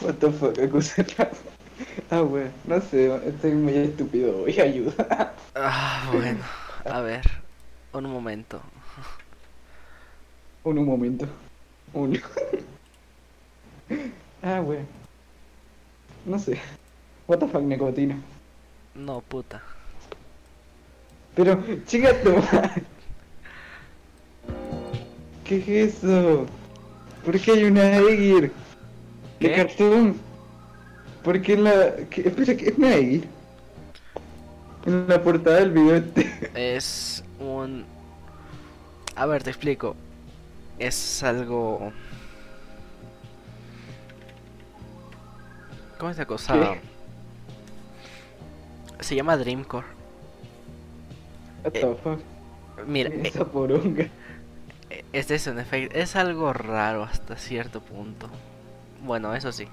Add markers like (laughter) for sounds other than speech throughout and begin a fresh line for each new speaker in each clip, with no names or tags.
What the fuck, (laughs) Ah, weón, no sé, estoy muy estúpido, voy a ayudar.
Ah, bueno. A ver. Un momento.
Un, un momento. Un. ah, weón. No sé. What the fuck, nicotina.
No, puta.
Pero, chica. ¿Qué es eso? ¿Por qué hay una Egir? ¿De
¿Qué?
cartón? ¿Por qué en la... qué- Espera, ¿qué es Egir? En la portada del video este. (laughs)
Es un... A ver, te explico. Es algo... ¿Cómo es la cosa?
¿Qué?
Se llama Dreamcore.
What the fuck?
Mira, eh,
Esa poronga.
eh, este es un efecto... Es algo raro hasta cierto punto. Bueno, eso sí.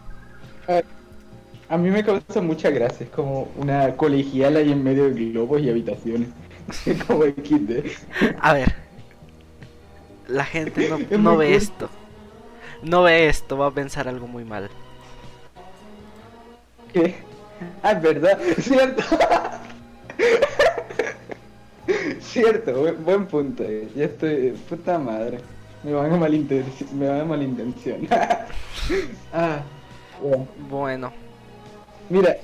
A mí me causa mucha gracia, es como una colegiala ahí en medio de globos y habitaciones. Es (laughs) como.
A ver. La gente no, (laughs)
Es
no
muy
ve
cool.
esto. No ve esto, va a pensar algo muy mal.
¿Qué? Ah, es verdad, (laughs) cierto. cierto, buen, buen punto. eh. Ya estoy, puta madre. Me van a malintencionar. Me van a malintencionar. ah, bueno.
Bueno,
Mira,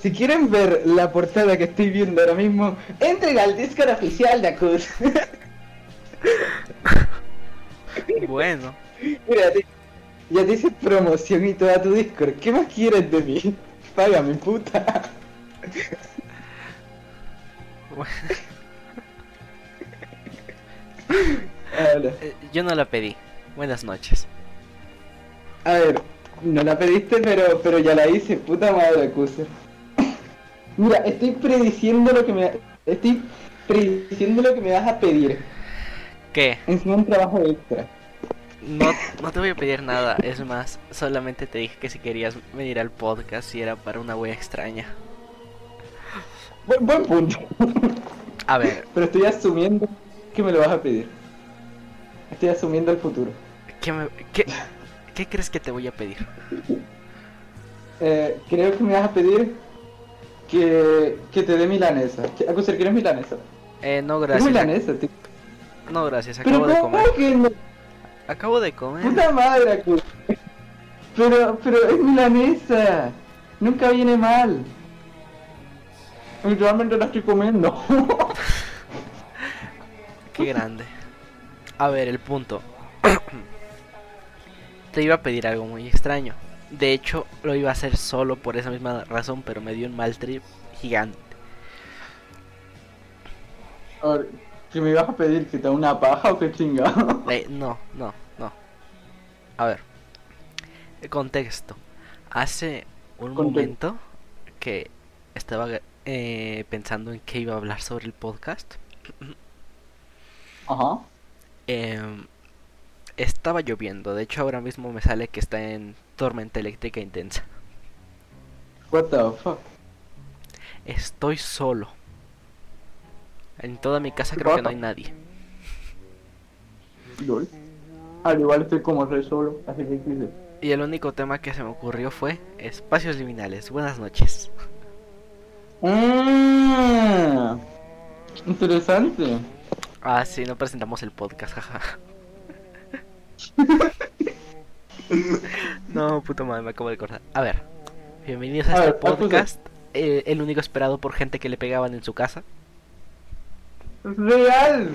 si quieren ver la portada que estoy viendo ahora mismo, entren al Discord oficial de Acus. (laughs)
bueno.
Mira, ya te hice promoción y toda tu Discord. ¿Qué más quieres de mí? Págame, puta.
bueno. (laughs)
Hola.
Eh, Yo no la pedí. Buenas noches.
A ver, no la pediste, pero, pero ya la hice, puta madre, Acuser. Mira, estoy prediciendo lo que me estoy prediciendo lo que me vas a pedir.
¿Qué?
Encima un trabajo extra.
No, no te voy a pedir nada. Es más, solamente te dije que si querías venir al podcast y era para una wea extraña.
Buen, buen punto.
A ver,
Pero estoy asumiendo que me lo vas a pedir. Estoy asumiendo el futuro.
¿qué, me- qué, qué crees que te voy a pedir?
Eh, creo que me vas a pedir que, que te dé milanesa. ¿Qué- Acuser, ¿quieres milanesa?
Eh, no
¿Qué
gracias.
milanesa, tío?
No gracias,
Pero
acabo de
¿cómo
comer.
que no?
Acabo de comer.
Puta madre, Acuser. Pero, pero es milanesa. Nunca viene mal. Literalmente la estoy comiendo. (laughs)
Qué grande. A ver, el punto. (clears throat) Te iba a pedir algo muy extraño. De hecho, lo iba a hacer solo por esa misma razón, pero me dio un mal trip gigante.
A ver, ¿que me ibas a pedir que te una paja o qué chingado?
Eh, no, no, no. A ver. El contexto. Hace un
Conte-
momento que estaba eh, pensando en qué iba a hablar sobre el podcast. (clears throat)
Ajá.
Em, estaba lloviendo. De hecho, ahora mismo me sale que está en tormenta eléctrica intensa.
What the fuck.
Estoy solo. En toda mi casa
¿Qué
creo que no hay nadie.
Lol. Al igual estoy como re solo, así que quise.
Y el único tema que se me ocurrió fue espacios liminales. Buenas noches.
Ah, interesante.
Ah, sí, no presentamos el podcast, jaja. (laughs) no, puta madre, me acabo de acordar. A ver, bienvenidos a
A
este podcast. eh, el único esperado por gente que le pegaban en su casa.
Real.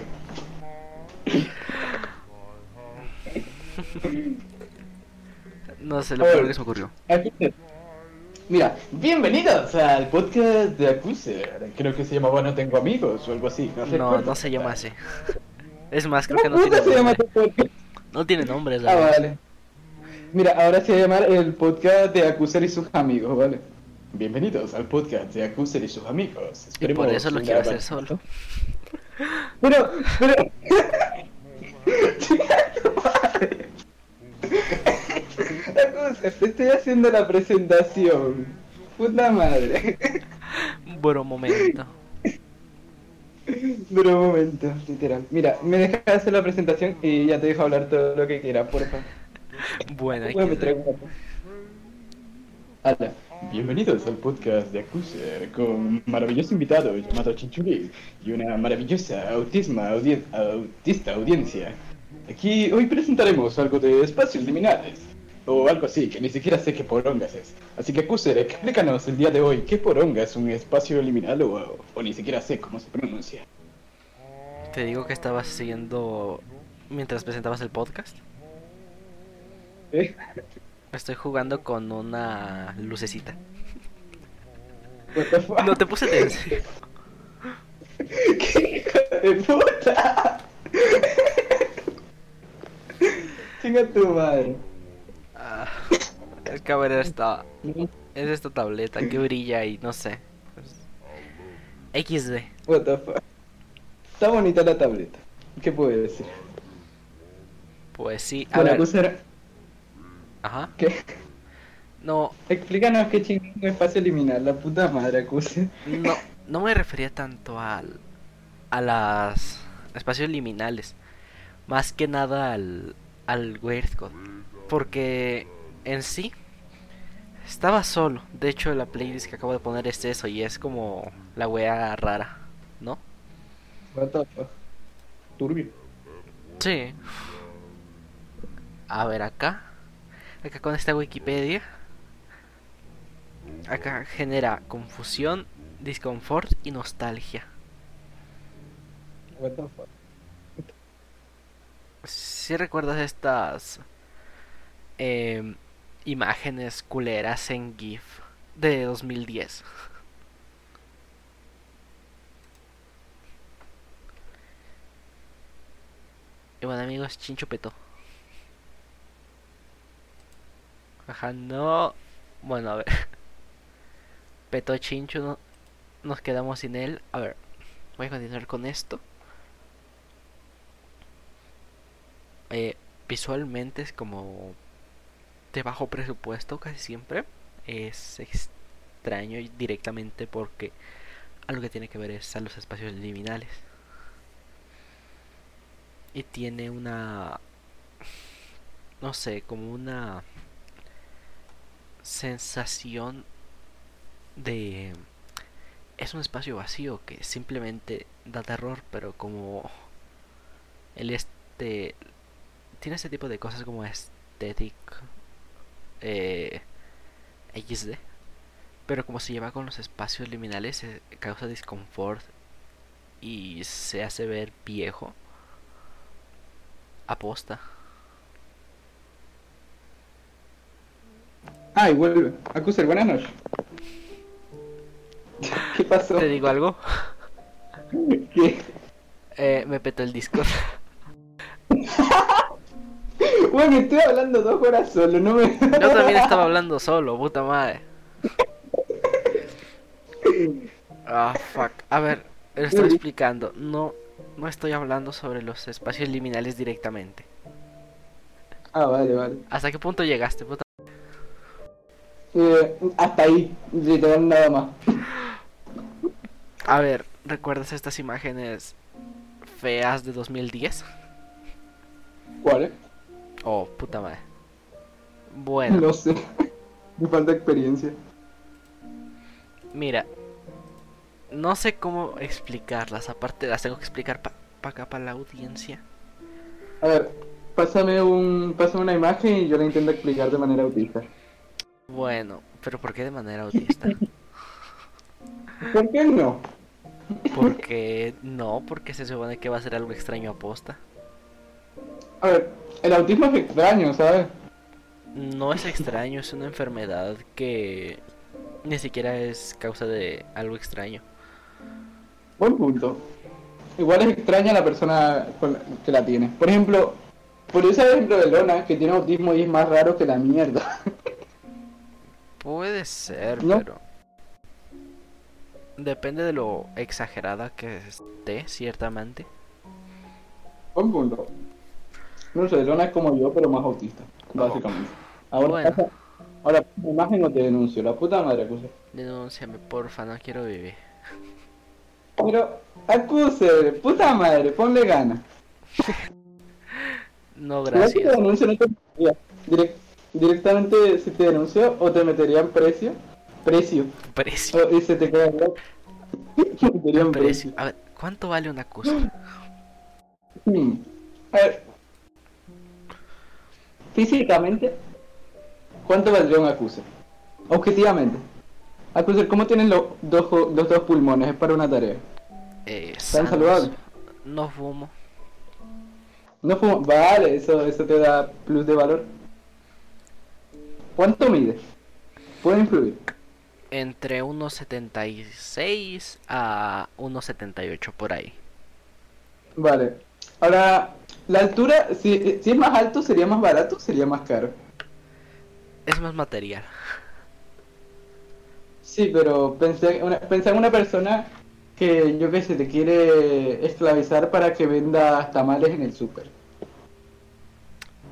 No sé lo primero que se me ocurrió.
Aquí- Mira, bienvenidos al podcast de Accuser. Creo que se llamaba No Tengo Amigos o algo así. No,
No, no se llama así. (laughs) Es más, creo que no
¿Cómo
tiene
se llama
nombre. No tiene nombre, la
Ah,
verdad.
vale. Mira, ahora se va a llamar el podcast de Accuser y sus amigos, ¿vale? Bienvenidos al podcast de Accuser y sus amigos.
Y por eso lo quiero hacer solo. (laughs)
Pero, pero. (laughs) Chica tu madre. Accuser, te estoy haciendo la presentación. Puta madre.
Buen momento.
Un momento, literal. Mira, me dejas hacer la presentación y ya te dejo hablar todo lo que quieras, porfa.
Bueno,
una- Hola. Bienvenidos al podcast de Acuser con un maravilloso invitado llamado Chinchuli y una maravillosa autisma audi- autista audiencia. Aquí hoy presentaremos algo de espacios liminales o algo así que ni siquiera sé qué porongas es. Así que Acuser, explícanos el día de hoy qué poronga es un espacio liminal o, o ni siquiera sé cómo se pronuncia.
Te digo que estabas siguiendo mientras presentabas el podcast.
¿Eh?
Estoy jugando con una lucecita. No te puse tenso. (laughs)
¡Qué hijo de puta! (laughs) Chinga tu madre.
Ah, es que a ver esta. Es esta tableta que brilla y no sé. Pues, XD.
What the fuck. Está bonita la tableta. ¿Qué puedo decir?
Pues sí, a
Bueno,
ver.
Acuser,
Ajá.
¿qué?
No,
Explícanos qué chingón es espacio liminal, la puta madre, Acuser.
no, no me refería tanto al. a las espacios liminales. Más que nada al. al Weird Code. Porque en sí. Estaba solo. De hecho, la playlist que acabo de poner es eso. Y es como la wea rara. ¿No?
Turbio.
Sí. A ver, acá. Acá con esta Wikipedia. Acá genera confusión, disconfort y nostalgia.
What the fuck.
Si recuerdas estas em, imágenes culeras en GIF de 2010. Y bueno amigos, Chincho petó. Ajá, no. Bueno, a ver. (laughs) Petó Chincho, no- nos quedamos sin él. A ver, voy a continuar con esto. Eh, visualmente es como de bajo presupuesto casi siempre. Es extraño directamente porque algo que tiene que ver es a los espacios liminales. Y tiene una... No sé, como una sensación de... Es un espacio vacío que simplemente da terror, pero como el este tiene ese tipo de cosas como aesthetic eh, XD pero como se lleva con los espacios liminales eh, causa disconfort y se hace ver viejo aposta
Ah, y vuelve. Acuser, buenas noches. ¿Qué pasó?
te digo algo
¿Qué?
Eh, me petó el Discord (laughs)
Bueno, estoy hablando dos horas solo, no me...
yo también (laughs) estaba hablando solo puta madre ah fuck a ver lo estoy explicando no no estoy hablando sobre los espacios liminales directamente
Ah, vale, vale.
¿Hasta qué punto llegaste, puta?
Eh, hasta ahí, literal nada más.
A ver, ¿recuerdas estas imágenes feas de 2010?
¿Cuál, eh?
Oh, puta madre. Bueno,
No sé. (laughs) Me falta experiencia.
mira. No sé cómo explicarlas, aparte las tengo que explicar para acá, para la audiencia.
A ver, pásame un, pásame una imagen y yo la intento explicar de manera autista.
Bueno, pero ¿por qué de manera autista? (laughs)
¿Por qué no?
Porque no, porque se supone que va a ser algo extraño aposta.
A ver, el autismo es extraño, ¿sabes?
No es extraño, es una enfermedad que ni siquiera es causa de algo extraño.
Buen punto. Igual es extraña la persona que la tiene. Por ejemplo, por ese ejemplo de Lona, que tiene autismo y es más raro que la mierda. (laughs)
Puede ser,
No.
pero depende de lo exagerada que esté, ciertamente.
Buen punto. No sé, Lona es como yo, pero más autista, básicamente. Ahora,
Bueno.
pasa- ahora imagen o te denuncio, la puta madre acuse.
Denúnciame, porfa, no quiero vivir.
Pero, acuse, puta madre, ponle gana. (laughs)
No,
te
gracias.
denuncio, no te- Mira, direct- directamente se te denuncia o te meterían precio. Precio.
Precio.
O- y se te queda (laughs) meterían
Precio. A ver, ¿cuánto vale una cosa?
Hmm. A ver. Físicamente, ¿cuánto valdría un acuse? Objetivamente. Acuse, ¿cómo tienen los dos, los dos pulmones? Es para una tarea.
Eh,
¿Están
sanos.
saludables?
No fumo.
No fumo. Vale, eso, eso te da plus de valor. ¿Cuánto mide? Puede influir.
Entre 1.76 a 1.78 por ahí.
Vale. Ahora, la altura, si, si es más alto, sería más barato, sería más caro.
Es más material.
Sí, pero pensé, una, pensé en una persona que yo que sé, te quiere esclavizar para que venda tamales en el súper.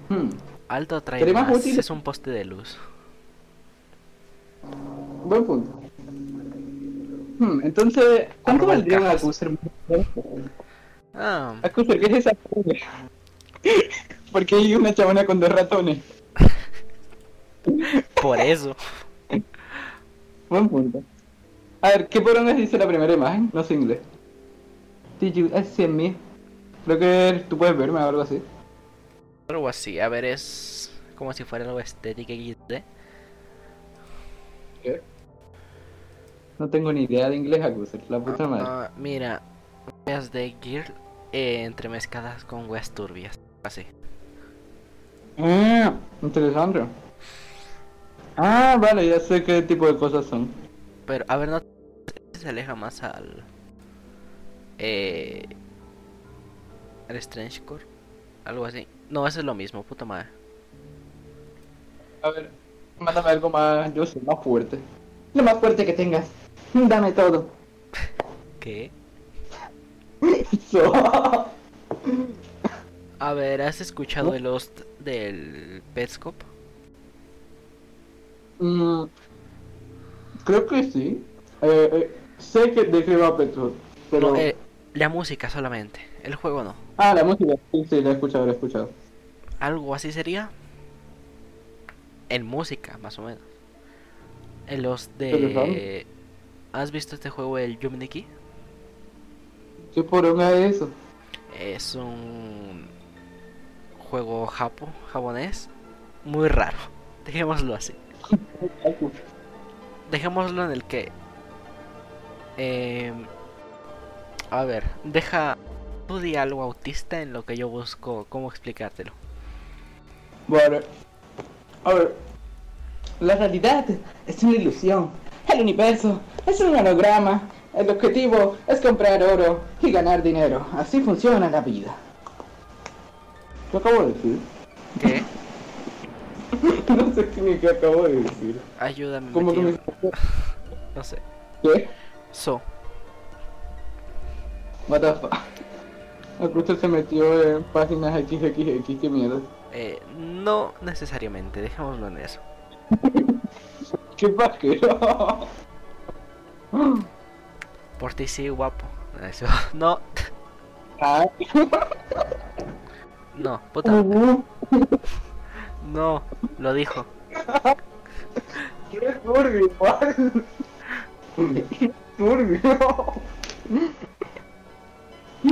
Hmm,
Alto trae
más
más.
útil-
Es un poste de luz.
buen punto. Hmm, entonces, ¿cuánto valdría un
cajas. Ah,
Accuser, ¿qué es esa? (laughs) Porque hay una chabona con dos ratones. (laughs)
por eso.
Buen punto. A ver, ¿qué porongas dice la primera imagen? No sé inglés. Did you see me? Creo que tú puedes verme o algo así.
Algo así. A ver, es como si fuera algo estética XD.
¿Qué? No tengo ni idea de inglés, Accuser. La puta madre.
Ah, mira, weas de Gear eh, entremezcladas con weas turbias. Así.
Ah, interesante. Ah, vale, ya sé qué tipo de cosas son.
Pero, a ver, no se aleja más al. Eh. Al Strange Core. Algo así. No, eso es lo mismo, puta madre.
A ver, mándame algo más, yo sé, más fuerte. Lo más fuerte que tengas. Dame todo. (laughs)
¿Qué? A ver, ¿has escuchado el host del Petscop?
Mm, creo que sí. Eh, eh, sé que de qué va Petrol, pero...
No, eh, la música solamente. El juego no.
Ah, la música, sí, sí, la he escuchado, la he escuchado.
Algo así sería. En música, más o menos. En los de. ¿Has visto este juego, el Yuminiki?
¿Qué poronga es eso?
Es un juego japo, japonés, muy raro. (laughs) Dejémoslo así. (laughs) Dejémoslo en el que. em, a ver, deja. Tú di algo autista en lo que yo busco cómo explicártelo.
Vale. A ver. La realidad es una ilusión. El universo es un holograma. El objetivo es comprar oro y ganar dinero. Así funciona la vida. ¿Qué acabo de decir?
¿Qué? (laughs)
no sé qué ni qué acabo de decir.
Ayúdame.
¿Cómo que me... (laughs)
No sé.
¿Qué?
So.
What the fuck? (laughs) Se metió en páginas XXX, qué miedo.
Eh, no necesariamente, dejémoslo en eso.
Qué pajero.
Por ti sí, guapo. Eso. (laughs) No, no, puta. No, lo dijo.
Qué turbio, igual. Turbio.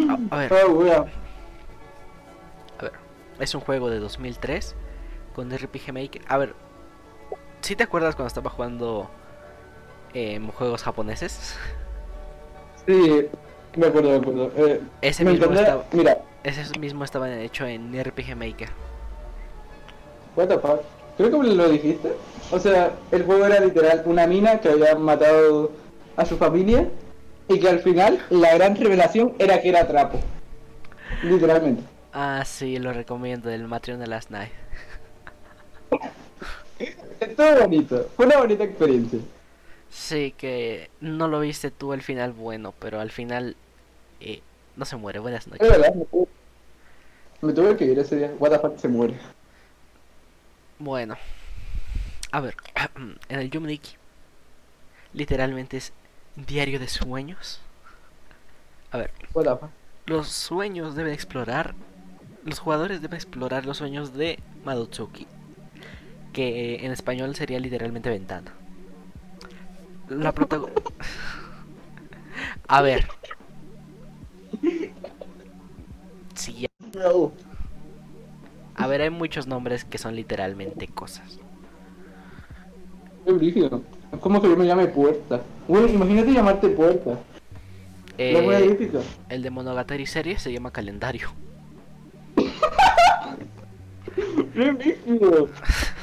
A, a ver, a ver. Es un juego de 2003 con RPG Maker. A ver, ¿sí te acuerdas cuando estaba jugando em, juegos japoneses?
Sí, me acuerdo, me acuerdo. Eh,
Ese
me
mismo estaba,
Mira,
ese mismo estaba hecho en RPG Maker.
what the fuck. Creo que me lo dijiste. O sea, el juego era literal una mina que había matado a su familia y que al final la gran revelación era que era trapo. Literalmente.
Ah, sí, lo recomiendo, el Matreon de Last Night. (laughs)
Estuvo bonito. Fue una bonita experiencia.
Sí, que no lo viste tú al final bueno, pero al final eh, no se muere. Buenas
Es
noches.
verdad, me tuve, me tuve que ir ese día. What the fuck se muere.
Bueno, a ver, (clears throat) en el Yuminiki literalmente es diario de sueños. A ver,
What the fuck.
los sueños deben explorar, los jugadores deben explorar los sueños de Madutsuki. que en español sería literalmente ventana. La protagonista... A ver. Sí,
No.
a ver, hay muchos nombres que son literalmente cosas.
Es como que yo me llame Puerta. Bueno, imagínate llamarte Puerta.
Eh, el de Monogatari serie se llama calendario. (laughs)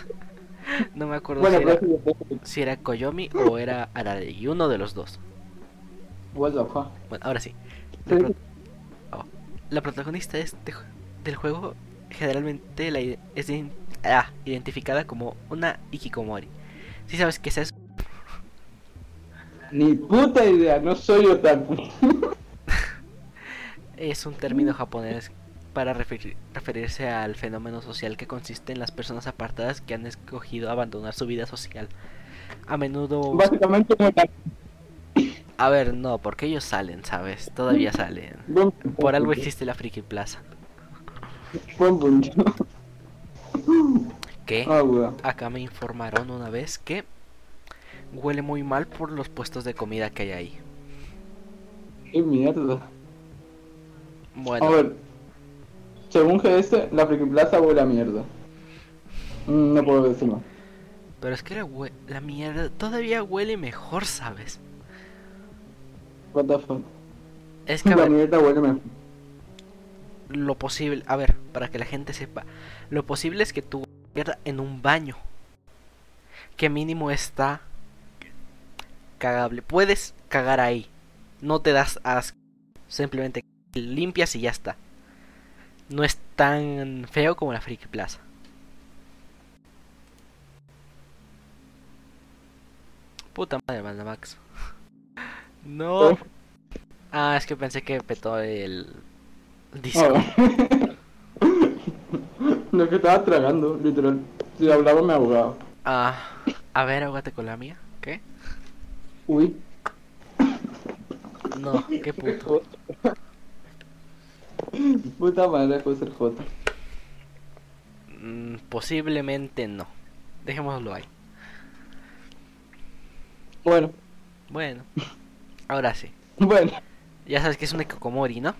(laughs) No me acuerdo
Bueno,
si, era,
sí,
si era Koyomi o era Araragi, uno de los dos.
What the fuck.
Bueno, ahora sí. La,
Sí.
pro- oh, la protagonista de este del juego generalmente la es ah, identificada como una Ikikomori. Si sabes qué es eso?
Ni puta idea, no soy otaku. (laughs)
Es un término (laughs) japonés para referir- referirse al fenómeno social que consiste en las personas apartadas que han escogido abandonar su vida social. A menudo...
Básicamente.
A ver, no, porque ellos salen, ¿sabes? Todavía salen. Por algo existe la Friki Plaza. Que
Ah,
acá me informaron una vez que huele muy mal por los puestos de comida que hay ahí.
Qué mierda.
Bueno,
A ver. Según GS, la Friki Plaza huele a mierda. Mm, No puedo decir más.
pero es que la, hue- la mierda todavía huele mejor, ¿sabes?
What the fuck.
Es que
La
ver,
mierda huele mejor.
lo posible, a ver, para que la gente sepa, lo posible es que tú mierda en un baño que mínimo está cagable. Puedes cagar ahí, no te das asco, simplemente limpias y ya está. No es tan feo como la Friki Plaza. Puta madre, Manda Max. No. Ah, es que pensé que petó el disco.
Ah. Lo (laughs) que estaba tragando, literal. Si hablaba me ahogaba.
Ah, a ver, ahógate con la mía. ¿Qué?
Uy.
No, qué puto. (laughs) (laughs)
Puta madre, José J.
Mm, posiblemente no. Dejémoslo ahí.
Bueno,
Bueno, ahora sí. (laughs)
bueno.
Ya sabes que es un Ekokomori, ¿no?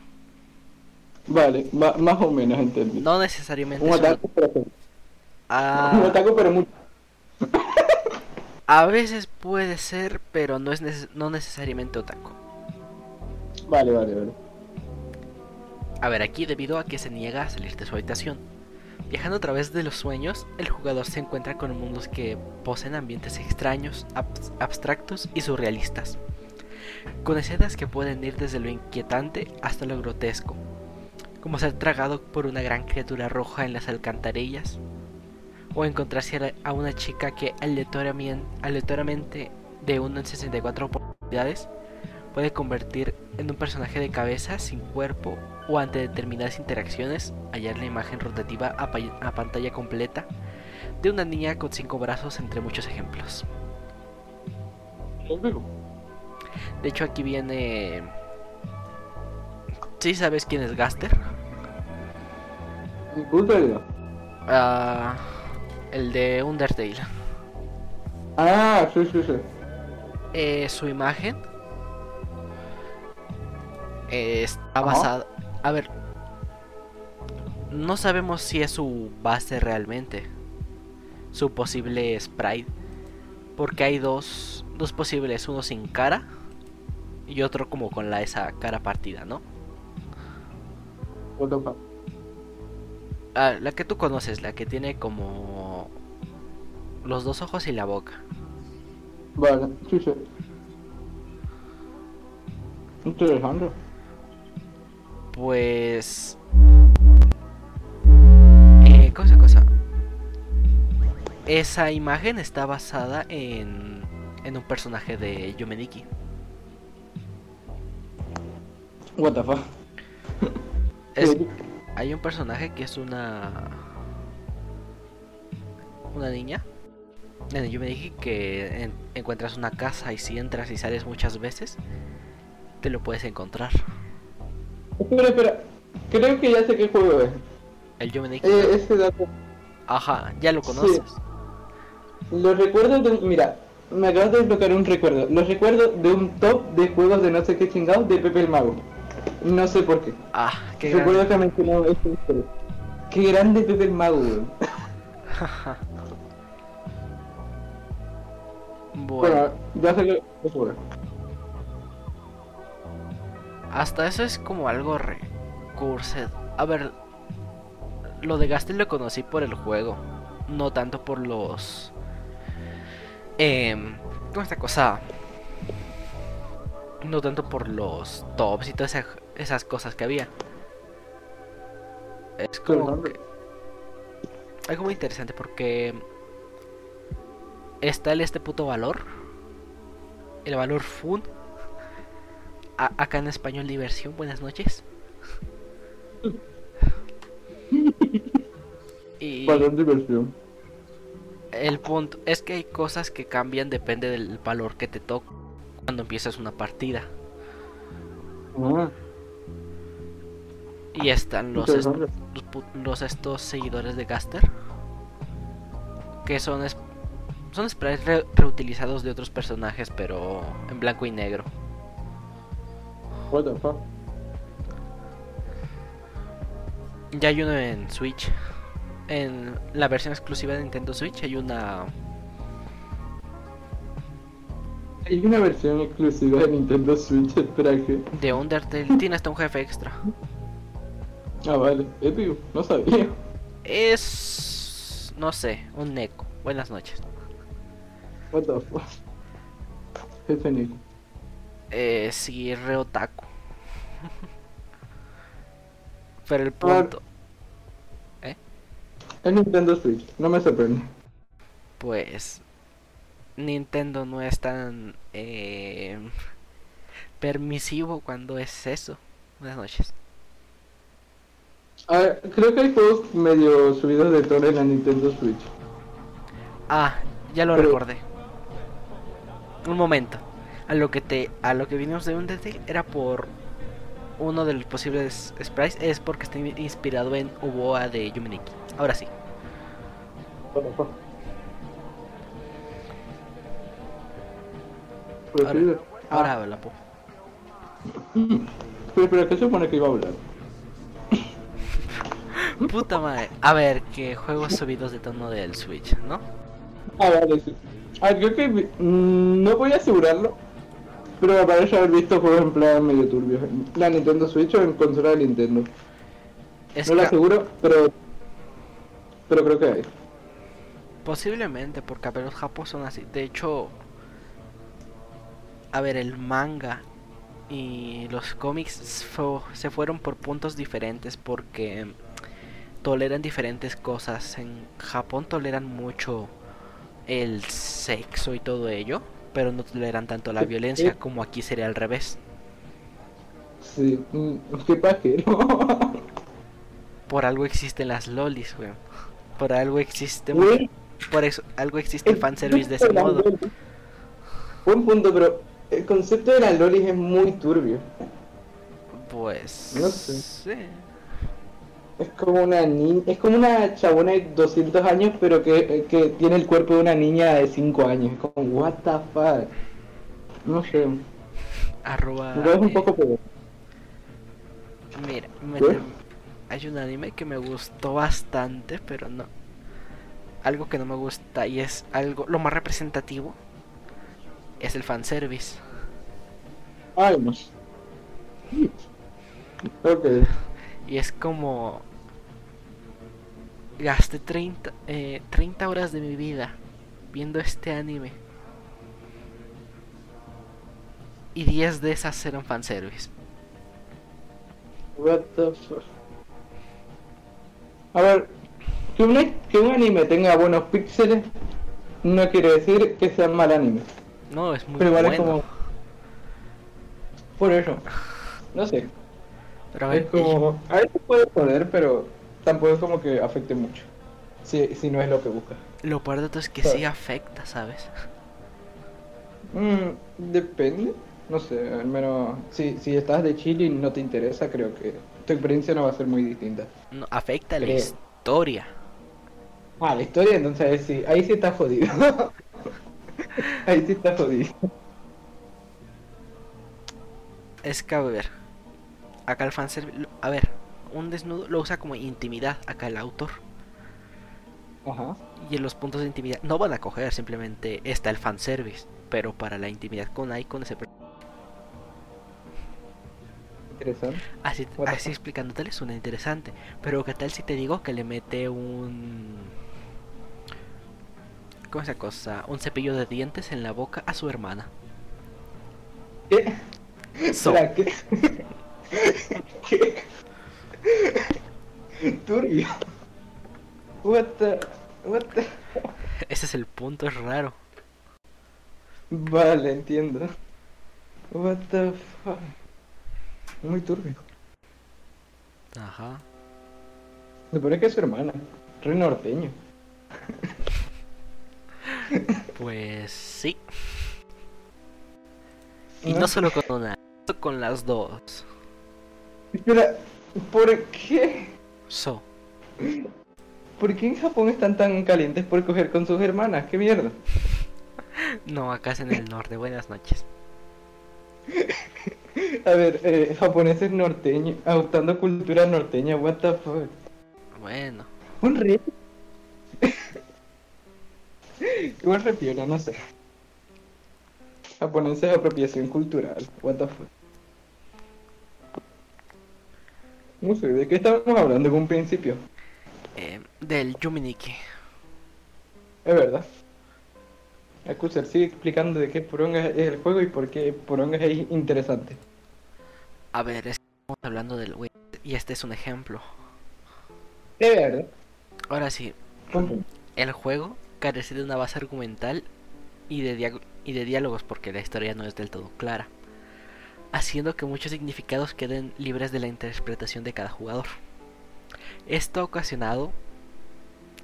Vale, ma- más o menos entendí.
No necesariamente
un
un-
ataque, pero... Un
Ah,
ataque, pero mucho.
a veces puede ser, pero no es neces- no necesariamente otaku.
Vale, vale, vale.
A ver, aquí debido a que se niega a salir de su habitación. Viajando a través de los sueños, el jugador se encuentra con mundos que poseen ambientes extraños, abs- abstractos y surrealistas. Con escenas que pueden ir desde lo inquietante hasta lo grotesco, como ser tragado por una gran criatura roja en las alcantarillas, o encontrarse a una chica que aleatoriamente, aleatoriamente de 1 en 64 oportunidades puede convertir en un personaje de cabeza sin cuerpo o ante determinadas interacciones hallar la imagen rotativa a, pa- a pantalla completa de una niña con cinco brazos entre muchos ejemplos. De hecho aquí viene... ¿Sí sabes quién es Gaster? Ah, el de Undertale.
Ah, sí, sí, sí.
Eh, su imagen eh, está basada. A ver, no sabemos si es su base realmente, su posible sprite, porque hay dos, dos posibles, uno sin cara y otro como con la esa cara partida, ¿no? Ah, la que tú conoces, la que tiene como los dos ojos y la boca.
Vale, sí, sí. Interesante.
Pues. Eh, cosa, cosa. Esa imagen está basada en. en un personaje de Yumeniki.
What the fuck.
Es- (laughs) hay un personaje que es una. una niña. En el Yumeniki que en- encuentras una casa y si entras y sales muchas veces, te lo puedes encontrar.
Espera, espera. Creo que ya sé qué juego es.
El Yumeniki.
Eh, ese dato.
Ajá, ya lo conoces.
Los recuerdos de... Mira, me acabas de desbloquear un recuerdo. Los recuerdos de un top de juegos de no sé qué chingados de Pepe el Mago. No sé por qué.
Ah, qué
Recuerdo
grande.
que mencionó esta historia. Qué grande Pepe el Mago, weón. (laughs)
Bueno,
Bueno, ya sé que.
Hasta eso es como algo recursed. A ver, lo de Gastel lo conocí por el juego, no tanto por los... Eh, ¿Cómo esta cosa? No tanto por los tops y todas esa- esas cosas que había. Es como que- algo muy interesante porque está el este puto valor, el valor fun. A- acá en español diversión, buenas noches. (laughs) y
Balón diversión.
el punto es que hay cosas que cambian depende del valor que te toca cuando empiezas una partida.
Ah,
Y están los, est- estos seguidores de Gaster que son son sprites re- reutilizados de otros personajes pero en blanco y negro.
What the fuck.
Ya hay uno en Switch. En la versión exclusiva de Nintendo Switch hay una
Hay una versión exclusiva de Nintendo Switch, espera que...
de Undertale, tiene hasta un jefe extra.
Ah, vale, épico, no sabía.
Es no sé, un Neko. Buenas noches.
What the fuck. Jefe Nico.
Eh, sí, re otaku. (laughs) Pero el
A ver.
punto,
Es Nintendo Switch, no me sorprende.
pues Nintendo no es tan eh, permisivo cuando es eso. Buenas noches.
A ver, creo que hay juegos medio subidos de tono en la Nintendo Switch.
Ah, ya lo
Pero-
recordé. Un momento. A lo que te a lo que vinimos de Undertale era por uno de los posibles sprites es porque está in- inspirado en Uboa de. Ahora sí.
What the fuck.
Ahora,
Prosigue.
ahora
Ah,
habla, po.
pero, pero ¿qué supone que iba a hablar? (laughs)
Puta madre. A ver, que juegos subidos de tono del Switch, ¿no?
Ah, vale, sí. Ah, creo que... mm, no voy a asegurarlo, pero me parece haber visto juegos en plan medio turbios. En la Nintendo Switch o en consola de Nintendo.
Es
no lo aseguro, pero... Pero creo que hay.
posiblemente porque a ver los japos son así. De hecho, a ver el manga y los cómics se fueron por puntos diferentes porque toleran diferentes cosas. En Japón toleran mucho el sexo y todo ello, pero no toleran tanto la violencia como aquí sería al revés.
Sí, mm, qué pajero.
Por algo existen las lolis, weón. Por algo existe, por eso algo existe el fanservice de ese modo.
Buen punto, pero el concepto de las lolis es muy turbio.
Pues
No sé.
sí.
Es como una niña, es como una chabona de 200 años, pero que, que tiene el cuerpo de una niña de 5 años. Es como, what the fuck. No sé,
Arroba.
me parece un
eh,
poco peor.
Mira, hay un anime que me gustó bastante, pero no. Algo que no me gusta y es algo lo más representativo es el fanservice.
No. (laughs) Ok.
Y es como gasté 30 eh, 30 horas de mi vida viendo este anime. Y 10 de esas eran fanservice.
What the fuck. A ver, que un, que un anime tenga buenos píxeles no quiere decir que sea mal anime.
No, es muy
Pero igual es
bueno.
como. Por eso. No sé.
Pero a ver,
Es como. A veces puede poder, pero tampoco es como que afecte mucho. Si, si no es lo que busca.
lo peor de todo es que sí afecta, ¿sabes?
Mm, depende. No sé, al menos. Si, si estás de Chile y no te interesa, creo que tu experiencia no va a ser muy distinta.
No, afecta la
Creo.
historia.
Ah, la historia, entonces sí, ahí sí está jodido. (laughs) ahí sí está jodido.
Es que, a ver, acá el fanservice, a ver, un desnudo lo usa como intimidad acá el autor.
Ajá.
Y en los puntos de intimidad no van a coger, simplemente está el fanservice. Pero para la intimidad con Icon ese
Interesante.
Así,
What
así
fuck?
explicándote suena interesante. Pero qué tal si te digo que le mete un... ¿Cómo es esa cosa? Un cepillo de dientes en la boca a su hermana.
¿Qué?
So,
¿Para qué? (laughs) ¿Qué? Turbio. What the... What the...
ese es el punto, es raro.
Vale, entiendo. What the fuck. Muy turbio.
Ajá.
Me parece que es su hermana. Re norteño.
Pues sí. Y
Ah.
no solo con una, con las dos.
Espera, ¿por qué?
So,
¿Por qué en Japón están tan calientes por coger con sus hermanas? ¿Qué mierda? (laughs)
no, acá es en el norte. Buenas noches. (laughs)
A ver, eh, japoneses norteños, adoptando cultura norteña, what the fuck.
Bueno,
Un rey. (laughs) Igual repiola, no sé. Japoneses apropiación cultural, what the fuck. No sé, ¿de qué estábamos hablando en un principio?
eh, del Yuminiki.
Es verdad. Acuser, sigue explicando de qué Poronga es el juego y por qué Poronga es interesante.
A ver, estamos hablando del güey. Y este es un ejemplo.
Es verdad.
Ahora sí, el juego carece de una base argumental y de, y de diálogos porque la historia no es del todo clara, haciendo que muchos significados queden libres de la interpretación de cada jugador. Esto ha ocasionado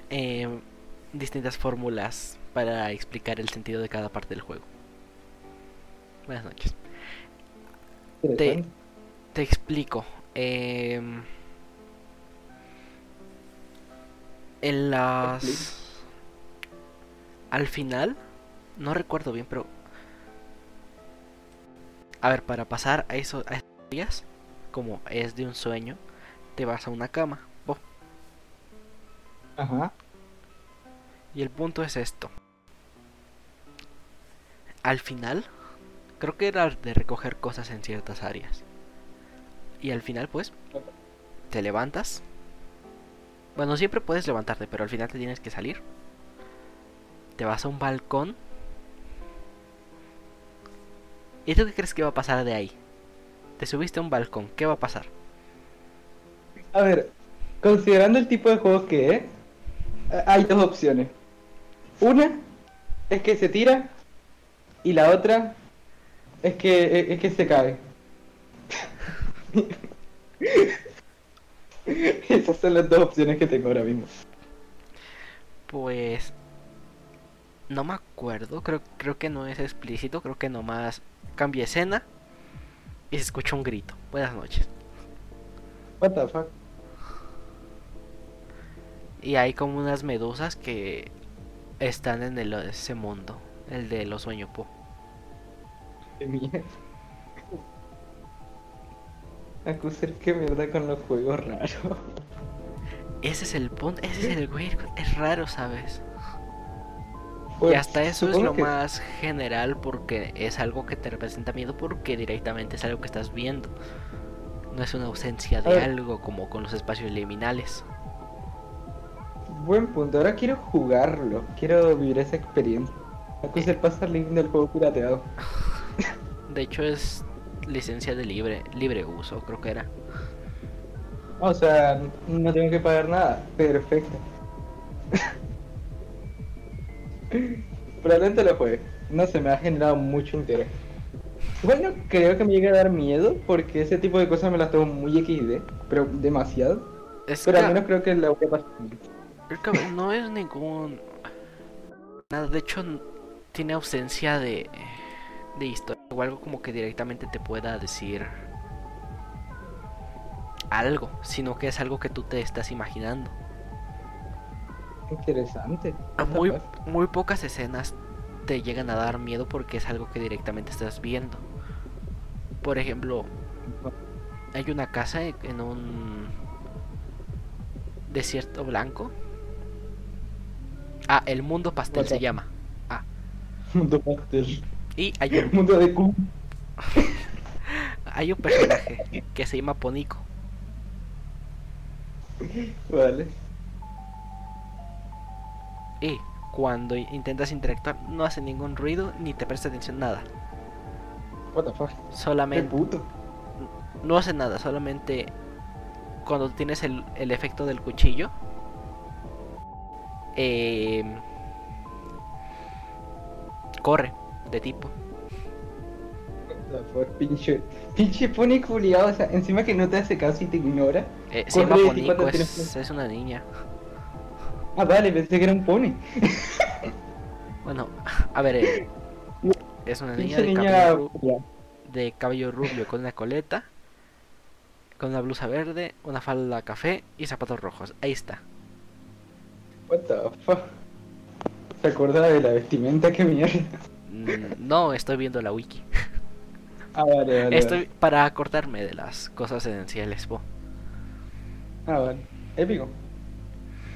eh, distintas fórmulas para explicar el sentido de cada parte del juego. Buenas noches.
Interesante.
Te explico. em, en las. Al final, no recuerdo bien, pero. A ver, para pasar a, eso, a esos días, como es de un sueño, te vas a una cama. bo,
Ajá.
Y el punto es esto. Al final, creo que era de recoger cosas en ciertas áreas. Y al final, pues, te levantas. Bueno, siempre puedes levantarte, pero al final te tienes que salir. Te vas a un balcón. ¿Y tú qué crees que va a pasar de ahí? Te subiste a un balcón, ¿qué va a pasar?
A ver, considerando el tipo de juego que es, hay dos opciones. Una es que se tira y la otra es que, es que se cae. (laughs) Esas son las dos opciones que tengo ahora mismo.
Pues no me acuerdo, creo, creo que no es explícito, creo que nomás cambia escena y se escucha un grito. Buenas noches.
What the fuck?
Y hay como unas medusas que están en el, ese mundo, el de los sueños po.
Qué mierda. Acusar qué mierda con los juegos raros.
Ese es el punto, ese es el güey, es raro, ¿sabes? Y hasta eso es lo
que-
más general porque es algo que te representa miedo porque directamente es algo que estás viendo. No es una ausencia de algo como con los espacios liminales.
Buen punto, ahora quiero jugarlo, quiero vivir esa experiencia. Acusar pasa el link del juego pirateado. (laughs)
De hecho es licencia de libre, libre uso, creo que era.
O sea, no tengo que pagar nada. Perfecto. (laughs) Probablemente lo juegue. No sé, me ha generado mucho interés. Bueno, creo que me llega a dar miedo porque ese tipo de cosas me las tomo muy XD, pero demasiado.
Es
Pero
que,
al menos creo que la voy a pasar.
creo que no es ningún nada, de hecho tiene ausencia de de historia o algo como que directamente te pueda decir algo, sino que es algo que tú te estás imaginando.
Interesante.
Muy, muy pocas escenas te llegan a dar miedo porque es algo que directamente estás viendo. Por ejemplo, hay una casa en un desierto blanco. Ah, el mundo pastel se llama. Ah.
Mundo pastel.
Y hay un
mundo de Q. (laughs)
hay un personaje que se llama Ponico.
Vale.
Y cuando intentas interactuar no hace ningún ruido ni te presta atención nada.
What the fuck?
Solamente.
puto?
No hace nada, solamente cuando tienes el, el efecto del cuchillo. Eh, corre de tipo.
What the fuck, pinche, pinche pony culiado, o sea, encima que no te hace caso y te ignora.
Eh, se llama Ponico, es, es una niña.
Ah, vale, pensé que era un pony.
Bueno, a ver, eh, es una niña de
niña
cabello, de cabello rubio con una coleta, con una blusa verde, una falda café y zapatos rojos. Ahí está.
What the fuck. ¿Se acuerda de la vestimenta? Qué mierda.
Mm, No, estoy viendo la wiki.
Ah, vale, vale.
Estoy para acordarme de las cosas esenciales. po.
Ah, vale. Épico.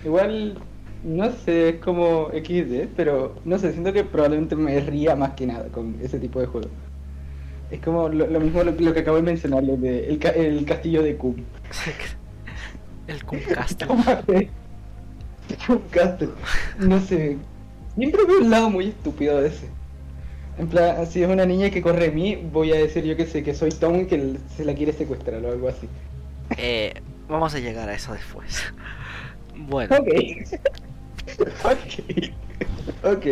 Igual, no sé, es como XD, pero no sé, siento que probablemente me ría más que nada con ese tipo de juego. Es como lo, lo mismo lo, lo que acabo de mencionar, lo de el, ca- el castillo de Coop. (laughs)
El Kumcastle. (laughs)
Tómate. Coop Castle. No sé. Siempre veo un lado muy estúpido de ese. En plan, si es una niña que corre de mí, voy a decir yo que sé que soy Tom y que se la quiere secuestrar o algo así.
Eh, vamos a llegar a eso después. (laughs) Bueno,
Ok. Ok. Ok.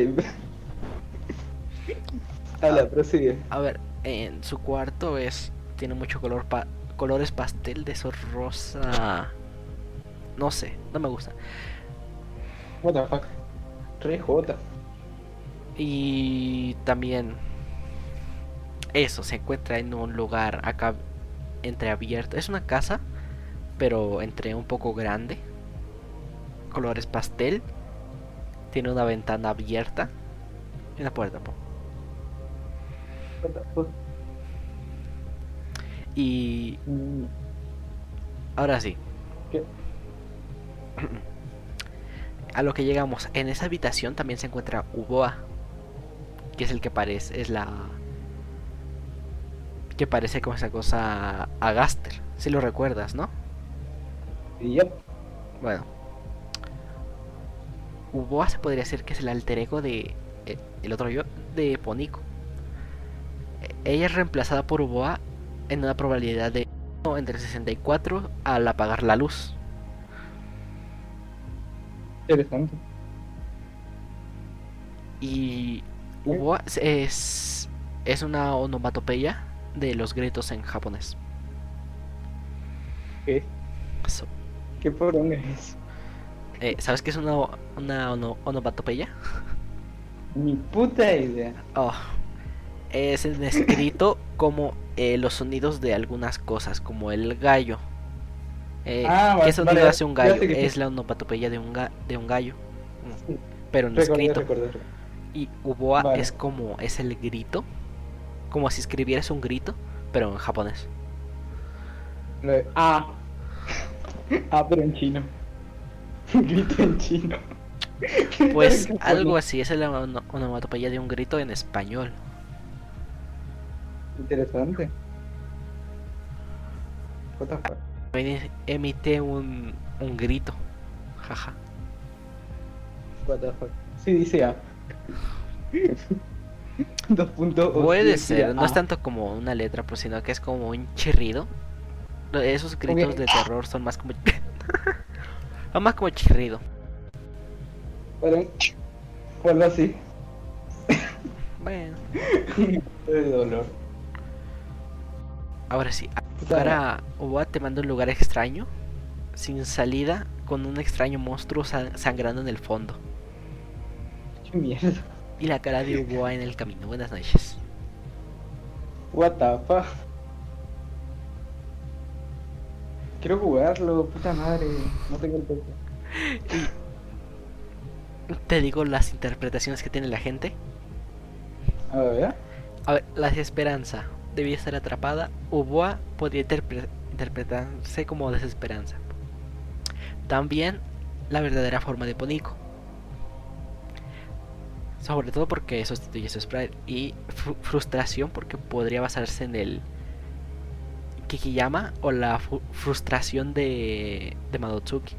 Hala, prosigue.
a ver, en su cuarto es tiene mucho color pa- colores pastel de esos rosa. No sé, no me gusta.
What the fuck. Re J.
Y también eso se encuentra en un lugar acá entreabierto. Es una casa, pero entre un poco grande. Colores pastel. Tiene una ventana abierta y una puerta. po. Y ahora sí,
¿Qué?
a lo que llegamos. En esa habitación también se encuentra Uboa, que es el que parece, es la que parece como esa cosa a Gaster, si lo recuerdas, ¿no?
Yep.
Bueno, Uboa se podría decir que es el alter ego de eh, el otro yo de Ponico. Eh, Ella es reemplazada por Uboa en una probabilidad de 1 entre 64 al apagar la luz.
Interesante.
Y Uboa es, es una onomatopeya de los gritos en japonés.
¿Qué?
Eso.
¿Qué poronga es?
Eh, ¿Sabes qué es una, una ono- onomatopeya? (laughs)
Ni puta idea.
Oh, es en escrito (laughs) como eh, los sonidos de algunas cosas, como el gallo. Eh,
Ah,
¿Qué sonido
vale,
hace un gallo?
que-
Es la onomatopeya de un, ga- de un gallo. Mm,
Sí.
Pero en
Recordé,
escrito.
recordé.
Y Uboa
Vale.
es como, es el grito. Como si escribieras un grito, pero en japonés.
Ah. (laughs) Ah, pero en chino. Grito en chino. (laughs)
Pues algo así, es la ono- onomatopeya de un grito en español.
Interesante. What the fuck?
Emi- Emite un, un grito. Jaja.
What the fuck? Sí, dice A. (laughs) Dos puntos. o
Puede
sí,
ser, no es tanto como una letra, pues, sino que es como un chirrido. Esos gritos de terror son más como. (laughs) más como chirrido.
Bueno, o algo así.
Bueno,
De (laughs) dolor.
ahora sí. Ahora Oba te manda a un lugar extraño, sin salida, con un extraño monstruo sa- sangrando en el fondo.
Qué mierda.
Y la cara de Uboa en el camino. Buenas noches.
What the fuck? Quiero jugarlo, puta madre. No tengo el PC.
te digo las interpretaciones que tiene la gente.
A ver.
A ver, la desesperanza debía ser atrapada. Uboa podría interpre- interpretarse como desesperanza. También la verdadera forma de Ponico. Sobre todo porque sustituye su sprite. Y fru- frustración porque podría basarse en el Kikiyama o la frustración de, de Madotsuki.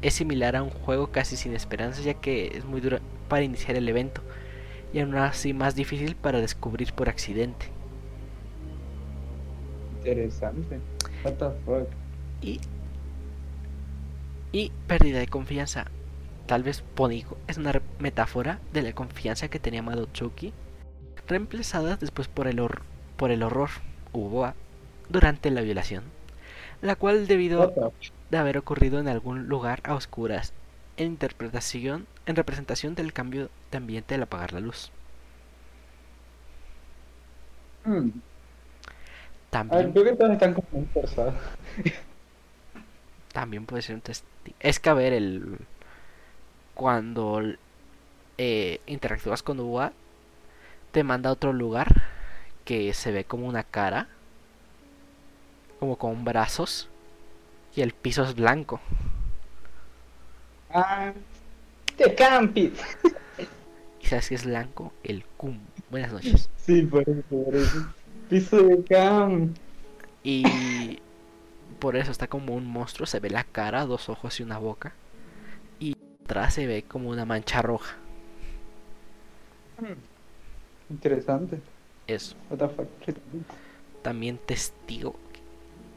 Es similar a un juego casi sin esperanza ya que es muy duro para iniciar el evento y aún así más difícil para descubrir por accidente.
Interesante. What the fuck.
Y, y pérdida de confianza. Tal vez Ponico es una metáfora de la confianza que tenía Madotsuki, reemplazada después por el, por el horror Uboa durante la violación, la cual debido de haber ocurrido en algún lugar a oscuras, en interpretación, en representación del cambio de ambiente al apagar la luz.
Hmm. Ver,
También,
creo que todos están como muy forzados. (laughs)
también puede ser un testigo. Es que a ver, el cuando eh, interactúas con UA, te manda a otro lugar que se ve como una cara, como con brazos, y el piso es blanco.
Ah, te campi.
¿Y sabes qué es blanco? El cum. Buenas noches.
Sí, por eso, por eso. Piso de cam.
Y por eso está como un monstruo, se ve la cara, dos ojos y una boca. Y atrás se ve como una mancha roja.
Interesante.
Eso.
What the fuck.
También testigo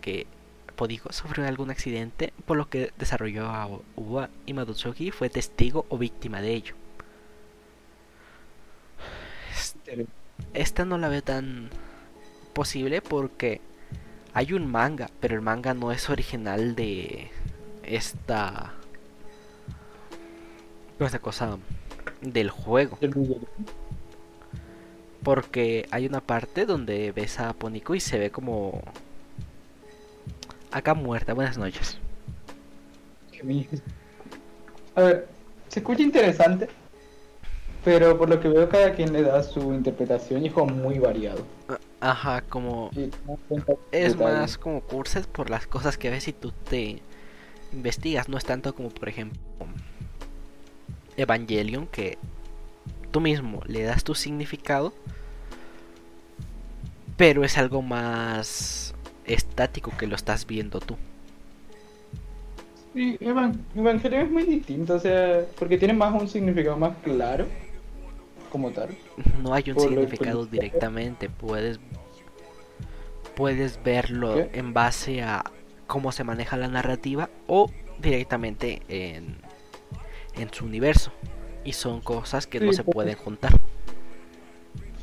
que Podigo sufrió algún accidente, por lo que desarrolló a Uwa y Madutsuki fue testigo o víctima de ello. Esta no la veo tan posible porque hay un manga, pero el manga no es original de esta esta cosa del juego, porque hay una parte donde ves a Ponico y se ve como acá muerta. Buenas noches.
A ver, se escucha interesante, pero por lo que veo cada quien le da su interpretación y es como muy variado.
Ajá, como es más como curses por las cosas que ves y tú te investigas, no es tanto como por ejemplo Evangelion que tú mismo le das tu significado, pero es algo más estático que lo estás viendo tú.
Sí, Evan- Evangelion es muy distinto, o sea, porque tiene más un significado más claro, como tal.
No hay un significado directamente, puedes puedes verlo
¿Qué?
en base a cómo se maneja la narrativa o directamente en en su universo y son cosas que no se
pues.
pueden juntar.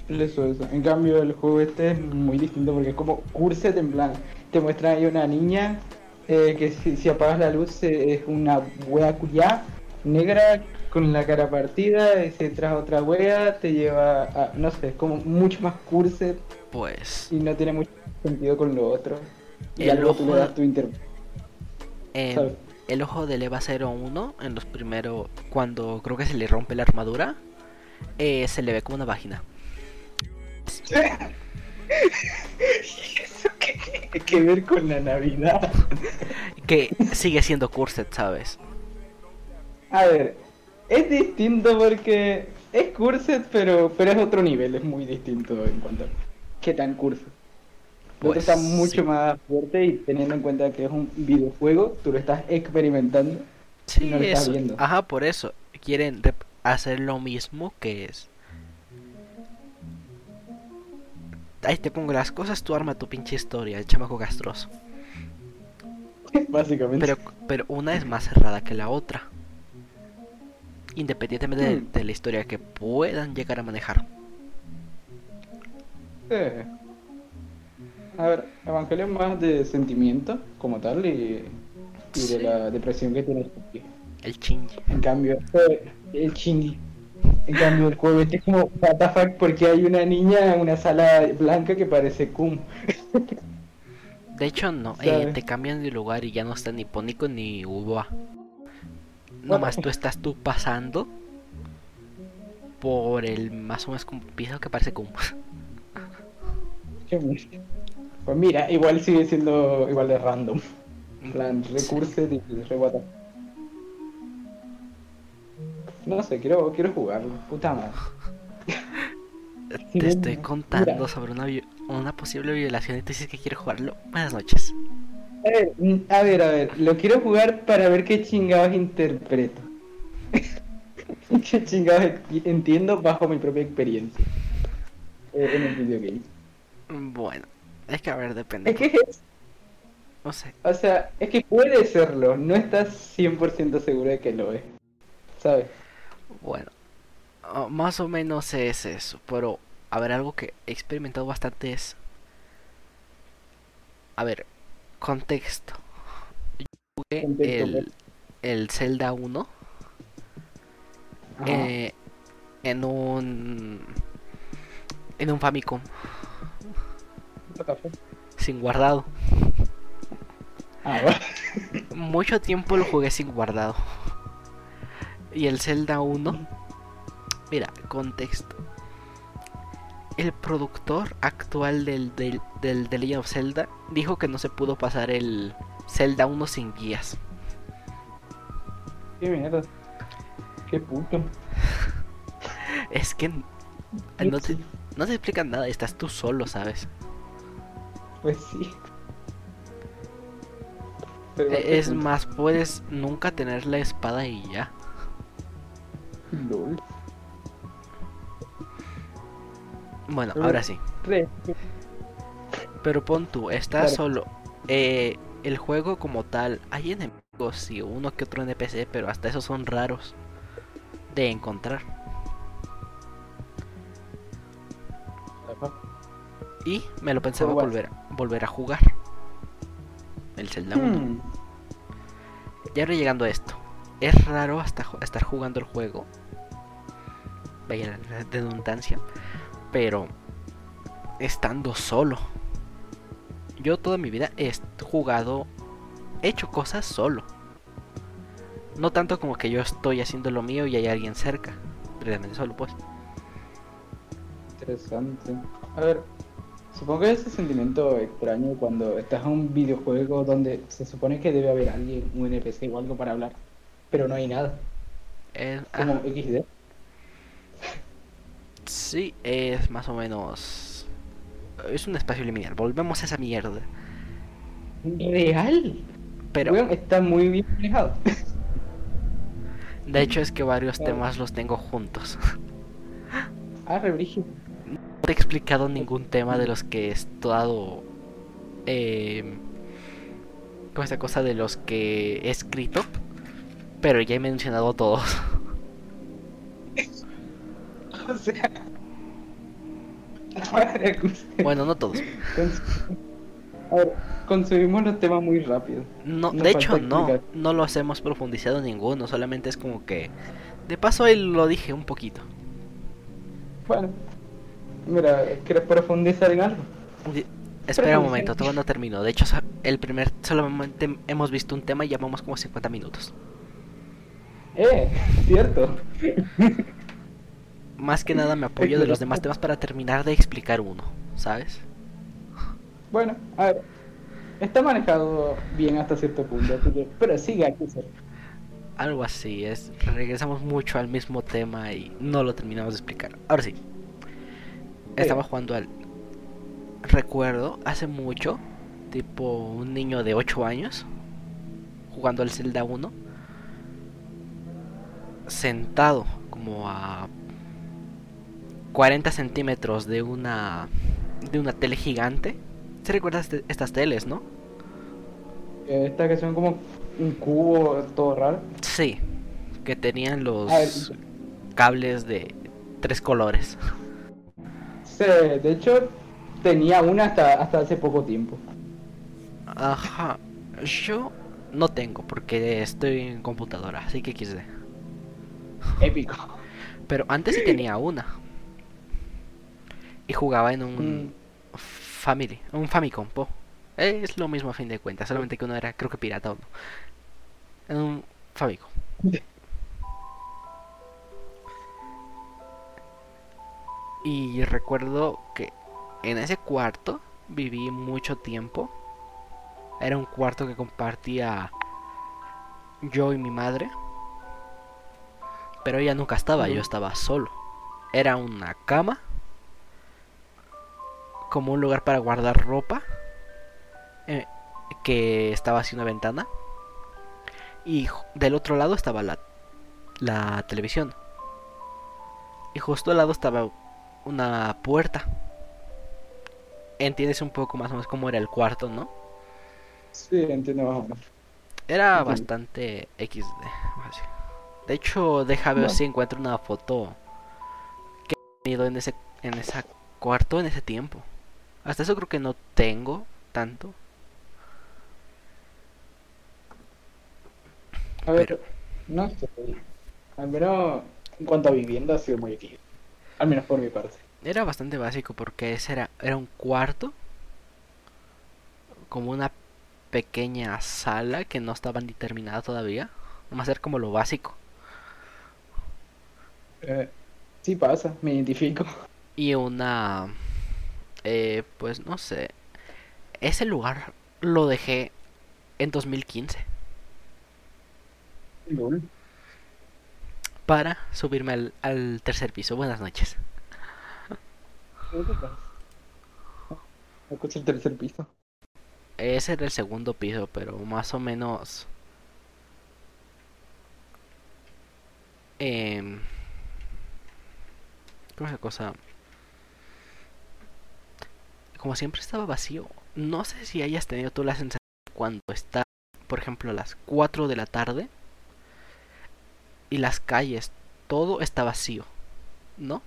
Eso, eso. En cambio, el juego este es muy distinto porque es como curset en plan. Te muestra ahí una niña eh, que si, si apagas la luz eh, es una wea culiá negra con la cara partida. Y si entras a otra wea te lleva a. No sé, es como mucho más curset
Pues
y no tiene mucho sentido con lo otro. Y tú
ojo-
le das tu inter. ¿sabes?
el ojo del Eva 01 en los primeros cuando creo que se le rompe la armadura eh, se le ve como una vagina.
¿Eso qué tiene que ver con la Navidad?
Que sigue siendo Curset, ¿sabes?
A ver, es distinto porque es curset, pero, pero es otro nivel, es muy distinto en cuanto a qué tan otro
Pues,
está mucho
sí.
más fuerte y teniendo en cuenta que es un videojuego, tú lo estás experimentando.
Sí,
no lo estás
eso.
viendo.
Ajá, por eso. Quieren hacer lo mismo que es. Ahí te pongo las cosas, tú arma tu pinche historia, el chamaco castroso. (laughs)
Básicamente.
Pero, pero una es más cerrada que la otra. Independientemente de,
Hmm.
de la historia que puedan llegar a manejar.
Eh. A ver, Evangelio es más de sentimiento como tal y, y
Sí.
de la depresión que tiene.
El chingy.
En cambio, eh, el chingy. En cambio, el este es como, what the fuck, porque hay una niña en una sala blanca que parece Cum.
De hecho, no, eh, te cambian de lugar y ya no está ni Ponico ni Uboa. nomás tú estás tú pasando por el más o menos como piso que parece
bonito. Pues mira, igual sigue siendo igual de random. En plan, recursos y rebota. No sé, quiero, quiero jugarlo. Puta madre.
Te estoy
mira.
contando sobre una, una posible violación y tú dices que quieres jugarlo. Buenas noches.
A ver, mm, a ver, a ver, lo quiero jugar para ver qué chingados interpreto. (laughs) qué chingados entiendo bajo mi propia experiencia eh, en el videogame.
Bueno, es que a ver, depende.
Es que es,
No sé.
o sea, es que puede serlo, no estás 100% seguro de que lo es. ¿Sabes?
Bueno, ah, más o menos es eso. Pero, a ver, algo que he experimentado bastante es. A ver, contexto. Yo jugué
Contexto,
el, el Zelda 1
Ajá.
eh, en un. En un Famicom, sin guardado.
Ah.
Mucho tiempo lo jugué sin guardado. Y el Zelda 1. Mira, contexto. El productor actual del, del, del The Legend of Zelda dijo que no se pudo pasar el Zelda 1 sin guías.
Qué mierda. Qué puto. (laughs)
Es que no te, no te explican nada, estás tú solo, ¿sabes?
Pues sí. Pero
E- Es más, puedes nunca tener la espada y ya.
LOL.
Bueno,
Pero-
ahora sí.
Re-
Pero pon tú, estás
Claro.
solo. Eh, el juego como tal, hay enemigos y uno que otro NPC, pero hasta esos son raros de encontrar. Y me lo pensaba volver, volver a jugar. El Zelda 1.
Hmm.
Y ahora llegando a esto. Es raro hasta estar jugando el juego. Vaya la redundancia. Pero estando solo. Yo toda mi vida he jugado. He hecho cosas solo. No tanto como que yo estoy haciendo lo mío y hay alguien cerca. Realmente solo pues.
Interesante. A ver, supongo que ese sentimiento extraño cuando estás en un videojuego donde se supone que debe haber alguien, un NPC o algo para hablar, pero no hay nada.
Es-
Como
ah,
XD.
Sí, es más o menos. Es un espacio lineal. Volvemos a esa mierda.
Real.
Pero
Weón, está muy bien manejado.
de hecho es que varios
Claro.
temas los tengo juntos.
ah, re brígido.
No te he explicado ningún tema de los que he estado. Eh, como esta cosa de los que he escrito. Pero ya he mencionado todos. (laughs)
O sea.
Bueno, no todos.
A ver, consumimos los temas muy rápido.
No, de hecho, no.
explicar.
No los hemos profundizado ninguno. Solamente es como que. De paso, ahí lo dije un poquito.
Bueno, mira, ¿quieres profundizar en algo?
Espera un momento, todo no terminó. De hecho, el primer. Solamente hemos visto un tema y llevamos como 50 minutos.
Eh, cierto. (laughs)
Más que nada me apoyo de los demás temas para terminar de explicar uno, ¿sabes?
Bueno, a ver. Está manejado bien hasta cierto punto, así que- pero sigue aquí.
Algo así, es regresamos mucho al mismo tema y no lo terminamos de explicar. Ahora sí. Estaba jugando al recuerdo hace mucho, tipo un niño de 8 años jugando al Zelda 1 sentado como a 40 centímetros de una de una tele gigante. ¿Se recuerdas de estas teles, no?
Estas que son como un cubo todo raro.
Sí, que tenían los
A ver.
cables de tres colores.
Sí, de hecho, tenía una hasta, hasta hace poco tiempo.
Ajá, yo no tengo porque estoy en computadora, así que XD.
Épico.
Pero antes sí tenía una. Y jugaba en un
Mm.
Family, un Famicom, po. Es lo mismo a fin de cuentas, solamente que uno era creo que pirata o no. En un Famicom. Y recuerdo que en ese cuarto viví mucho tiempo. Era un cuarto que compartía yo y mi madre. Pero ella nunca estaba, yo estaba solo. Era una cama, como un lugar para guardar ropa, eh, que estaba así una ventana. Y del otro lado estaba la, la televisión. Y justo al lado estaba una puerta. Entiendes un poco más o menos cómo era el cuarto, ¿no?
Sí, entiendo más o menos.
Era bastante XD. De hecho, deja ver si encuentro una foto que he tenido en ese en ese cuarto en ese tiempo. Hasta eso creo que no tengo tanto.
A ver,
Pero-
no sé. Al menos en cuanto a vivienda ha sido muy equilibrado. Al menos por mi parte.
Era bastante básico porque ese era, era un cuarto, como una pequeña sala que no estaba ni terminada todavía. Nomás era como lo básico.
Eh, sí pasa, me identifico.
Y una... eh, pues no sé. Ese lugar lo dejé en 2015
Lol.
para subirme al, al tercer piso. Buenas noches.
Me escucha el tercer piso.
Ese era el segundo piso, pero más o menos... em, ¿Cómo es la cosa? Como siempre estaba vacío. No sé si hayas tenido tú la sensación cuando está, por ejemplo, a las 4 de la tarde y las calles, todo está vacío, ¿no?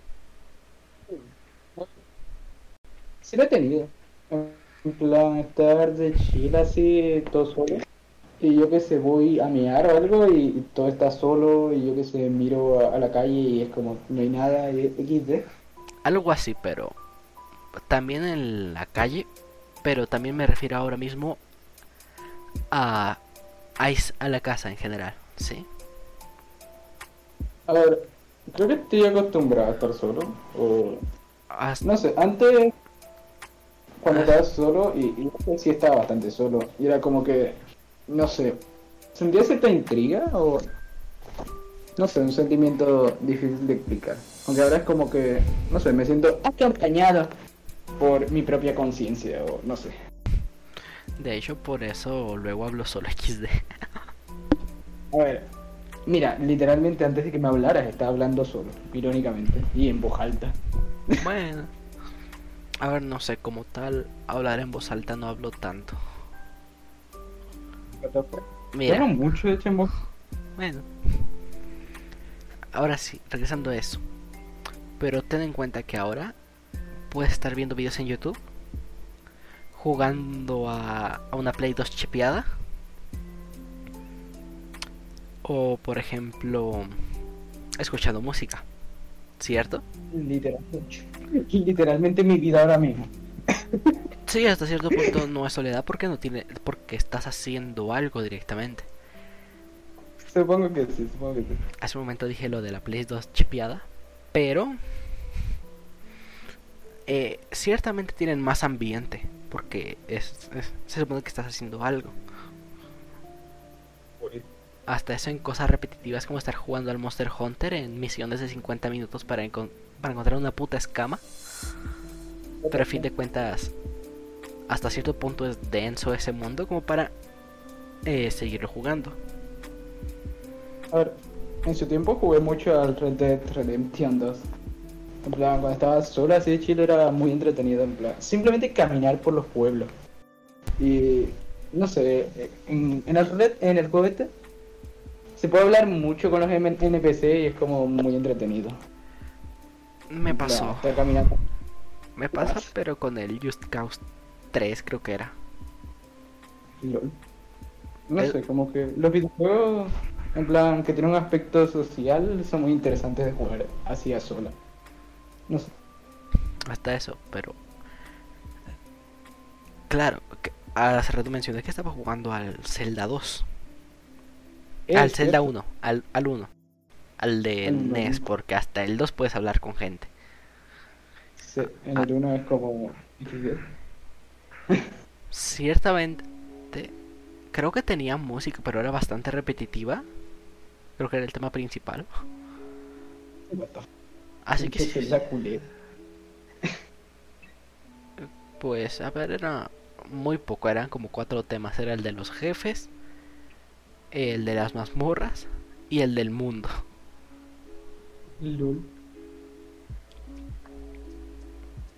Sí lo he tenido. En plan, estar de chill así, todo solo. Y yo que sé, voy a mirar o algo y, y todo está solo. Y yo que sé, miro a, a la calle y es como, no hay nada. Y XD.
Algo así, pero también en la calle, pero también me refiero ahora mismo a, a, a la casa en general, ¿sí?
A ver, creo que estoy acostumbrado a estar solo. O
Hasta-
no sé, antes, cuando estaba solo, y, y sí estaba bastante solo. Y era como que, no sé, sentía cierta intriga o. No sé, un sentimiento difícil de explicar. Aunque ahora es como que, no sé, me siento acompañado por mi propia conciencia o no sé.
de hecho, por eso luego hablo solo XD.
A ver, mira, literalmente antes de que me hablaras estaba hablando solo, irónicamente, y en voz alta.
Bueno, a ver, no sé, como tal, hablar en voz alta no hablo tanto. Mira,
Hablo mucho, de hecho, en voz.
bueno. Ahora sí, regresando a eso. Pero ten en cuenta que ahora puedes estar viendo videos en YouTube, jugando a, a una Play 2 chipeada. O por ejemplo, escuchando música. ¿Cierto?
Literalmente, (laughs) literalmente mi vida ahora mismo. (laughs)
Sí, hasta cierto punto no es soledad porque no tiene porque estás haciendo algo directamente.
Supongo que sí, supongo que sí.
Hace un momento dije lo de la Play 2 chipeada, pero eh, ciertamente tienen más ambiente porque es, es- se supone que estás haciendo algo. Hasta eso en cosas repetitivas como estar jugando al Monster Hunter en misiones de 50 minutos para, encon- para encontrar una puta escama. Pero a fin de cuentas, hasta cierto punto es denso ese mundo como para eh, seguirlo jugando.
A ver, en su tiempo jugué mucho al Red Dead Redemption 2. En plan, cuando estaba solo así de Chile era muy entretenido, en plan, simplemente caminar por los pueblos. Y no sé, en, en el Red, en el juego este se puede hablar mucho con los NPC y es como muy entretenido.
Me
plan,
pasó.
Estar caminando.
Me pasa, pero con el Just Cause 3 creo que era.
LOL. No
El-
sé, como que los videojuegos, en plan, que tienen un aspecto social, son muy interesantes de jugar así a sola. No sé.
Hasta eso, pero... Claro, que hace rato mencioné que estaba jugando al Zelda 2.
Eh,
al Zelda
cierto.
1, al, al 1. Al de
uno.
NES, porque hasta el 2 puedes hablar con gente.
Sí, en
Ah.
el 1 es como.
Ciertamente, creo que tenía música, pero era bastante repetitiva. Creo que era el tema principal.
What the
Así que sí,
culero.
pues, a ver, era muy poco, eran como cuatro temas. Era el de los jefes, el de las mazmorras y el del mundo.
Lul.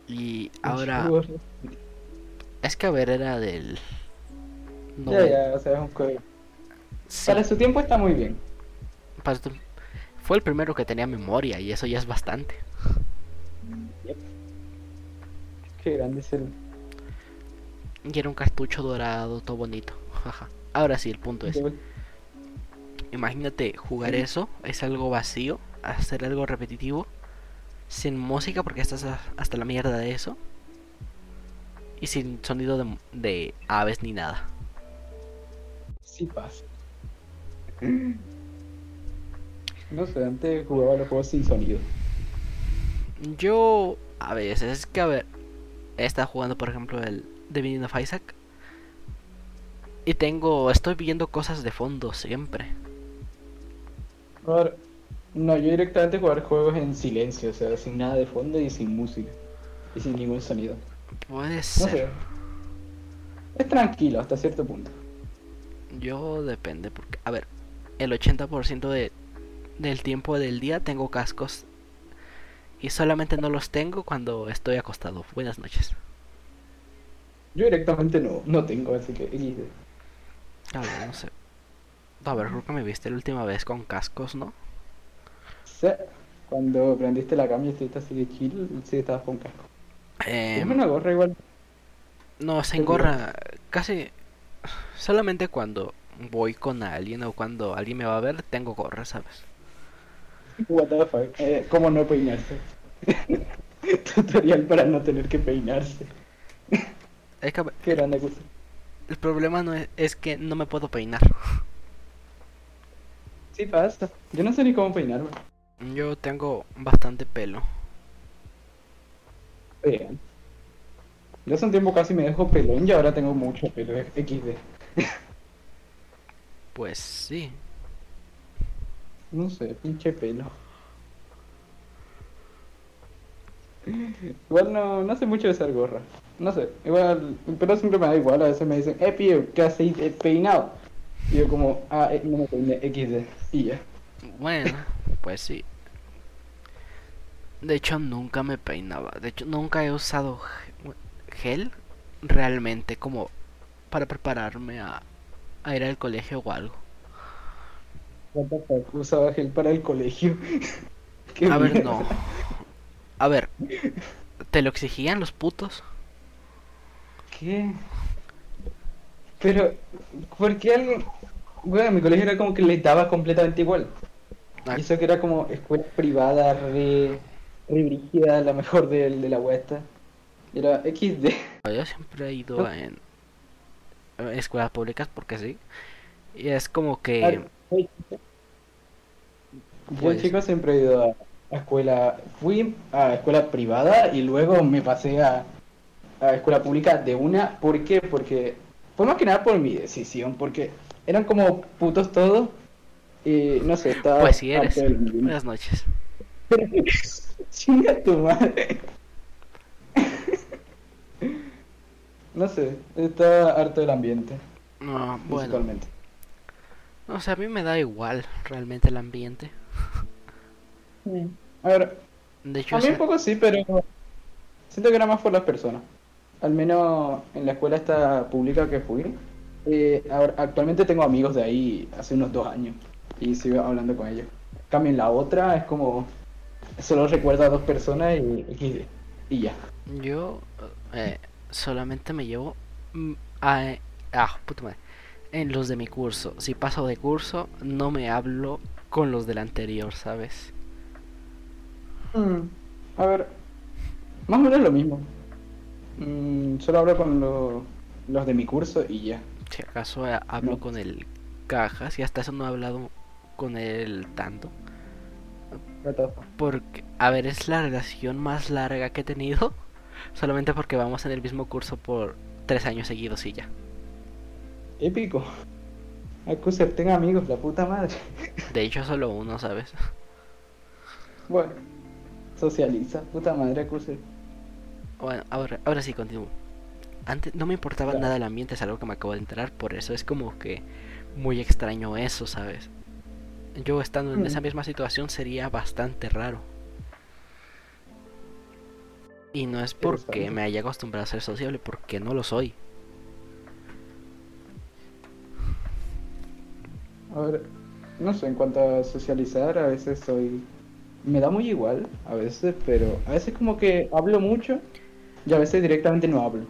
Y ahora, es que a ver, era del...
Ya, ya, o sea, es un juego.
sí,
Para su tiempo está muy bien.
para tu- Fue el primero que tenía memoria y eso ya es bastante.
Qué grande es el.
Y era un cartucho dorado, todo bonito. Jaja. Ahora sí, el punto es, imagínate jugar eso, es algo vacío, hacer algo repetitivo, sin música porque estás hasta la mierda de eso, y sin sonido de, de aves ni nada.
Sí pasa. (laughs) No sé, antes jugaba los juegos sin sonido.
Yo, a veces, es que a ver, he estado jugando por ejemplo el The Binding of Isaac, y tengo, estoy viendo cosas de fondo siempre.
Ahora, no, yo directamente jugar juegos en silencio, o sea, sin nada de fondo y sin música. Y sin ningún sonido.
Puede
No
ser.
sé. Es tranquilo hasta cierto punto.
Yo depende, porque, a ver, el 80% de, del tiempo del día tengo cascos y solamente no los tengo cuando estoy acostado. Buenas noches.
Yo directamente no, no tengo, así que.
A ver, no sé. A ver, creo que me viste la última vez con cascos, ¿no?
Sí, cuando prendiste la cama y estuviste así de chill, sí estabas con casco.
Eh,
Es una gorra igual.
no, se engorra casi solamente cuando voy con alguien o cuando alguien me va a ver, tengo gorra, ¿sabes?
What the fuck. Eh, ¿Cómo no peinarse? (laughs) Tutorial para no tener que peinarse.
Es que,
Qué grande cosa.
el problema no es, es que no me puedo peinar.
Sí pasa. Yo no sé ni cómo peinarme.
Yo tengo bastante pelo.
Vean. Yo hace un tiempo casi me dejo pelón y ahora tengo mucho pelo. XD. (laughs)
Pues sí.
No sé, pinche pelo. Igual no, no sé mucho de usar gorra. No sé, igual, pero siempre me da igual. A veces me dicen, eh, pío, ¿qué haces eh, peinado? Y yo como, ah, eh, no me peiné, XD. Y ya.
Bueno, pues sí. De hecho, nunca me peinaba. De hecho, nunca he usado ge- gel realmente como para prepararme a, a ir al colegio o algo.
Usaba gel para el colegio. (laughs) Qué
A ver, no. A ver, ¿te lo exigían los putos?
¿Qué? Pero, ¿por qué alguien.? Bueno, en mi colegio era como que le daba completamente igual.
Ah,
Y eso que era como escuela privada, re, re brígida, la mejor de, de la huesta. Era XD.
Yo siempre he ido en en escuelas públicas porque sí. Y es como que...
Yo,
Pues-
chico, siempre he ido a, a escuela. Fui a escuela privada y luego me pasé a, a escuela pública de una. ¿Por qué? Porque. Fue más que nada por mi decisión, porque eran como putos todos. Y no sé, estaba.
Pues si eres. Buenas noches. (laughs)
Chinga tu madre. (laughs) No sé, está harto del ambiente,
No, bueno. No sé, a mí me da igual realmente el ambiente.
A ver,
De hecho,
a mí un poco sí, pero siento que era más por las personas. Al menos en la escuela esta pública que fui, eh, ahora, actualmente tengo amigos de ahí hace unos dos años y sigo hablando con ellos. En la otra es como solo recuerdo a dos personas y, y, y ya.
yo eh, solamente me llevo mm, a, ah, puta madre, en los de mi curso. Si paso de curso, no me hablo con los del anterior, ¿sabes?
Mm, A ver, más o menos lo mismo. Mm, solo hablo con lo- los de mi curso y ya.
Si acaso eh, hablo
No.
con el cajas y hasta eso no he hablado con él tanto. Porque, a ver, es la relación más larga que he tenido. (laughs) Solamente porque vamos en el mismo curso por tres años seguidos y ya.
Épico. Acuser, tenga amigos, la puta madre.
De hecho, solo uno, ¿sabes?
Bueno, socializa, puta madre, Acuser.
Bueno, ahora, ahora sí continúo. Antes no me importaba nada el ambiente, es algo que me acabo de enterar, por eso es como que muy extraño eso, ¿sabes? Yo estando en esa mm. misma situación sería bastante raro. Y no es porque me haya acostumbrado a ser sociable, porque no lo soy.
A ver, no sé, en cuanto a socializar, a veces soy... Me da muy igual, a veces, pero a veces como que hablo mucho y a veces directamente no hablo.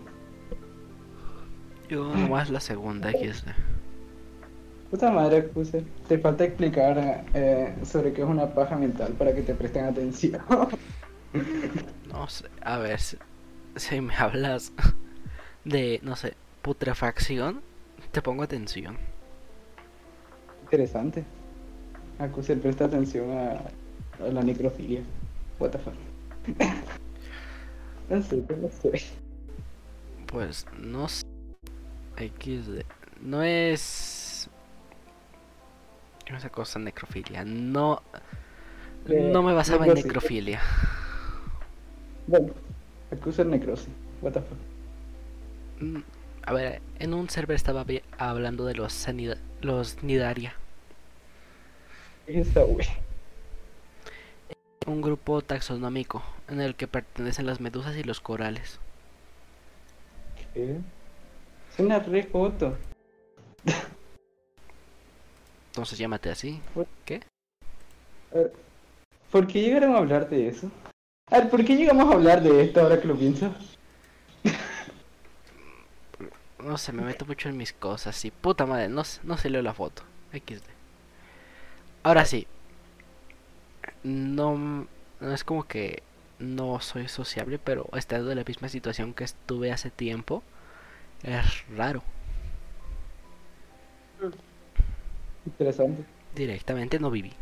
Yo nomás la segunda, aquí está.
Puta madre, puse. Te falta explicar eh, sobre qué es una paja mental para que te presten atención. (laughs)
no sé, a ver, si, me hablas de, no sé, putrefacción, te pongo atención.
Interesante. Acuse, presta atención a, la necrofilia. What the fuck. (laughs) no sé, no sé.
Pues no sé. XD. No es esa cosa necrofilia. No. no me basaba en necrofilia.
Bueno, acusa necrosis. What the fuck.
Mm, a ver, en un server estaba hablando de los los Nidaria.
Esa, wey.
Un grupo taxonómico en el que pertenecen las medusas y los corales.
¿Qué? Es una re foto.
Entonces llámate así. ¿Qué?
¿Por qué llegaron a hablar de eso? A ver, ¿por qué llegamos a hablar de esto ahora que lo pienso?
no sé, me meto mucho en mis cosas. Y puta madre, no, no se leo la foto. XD. Ahora sí. No, no es como que no soy sociable, pero estando en la misma situación que estuve hace tiempo, es raro.
Interesante.
Directamente no viví.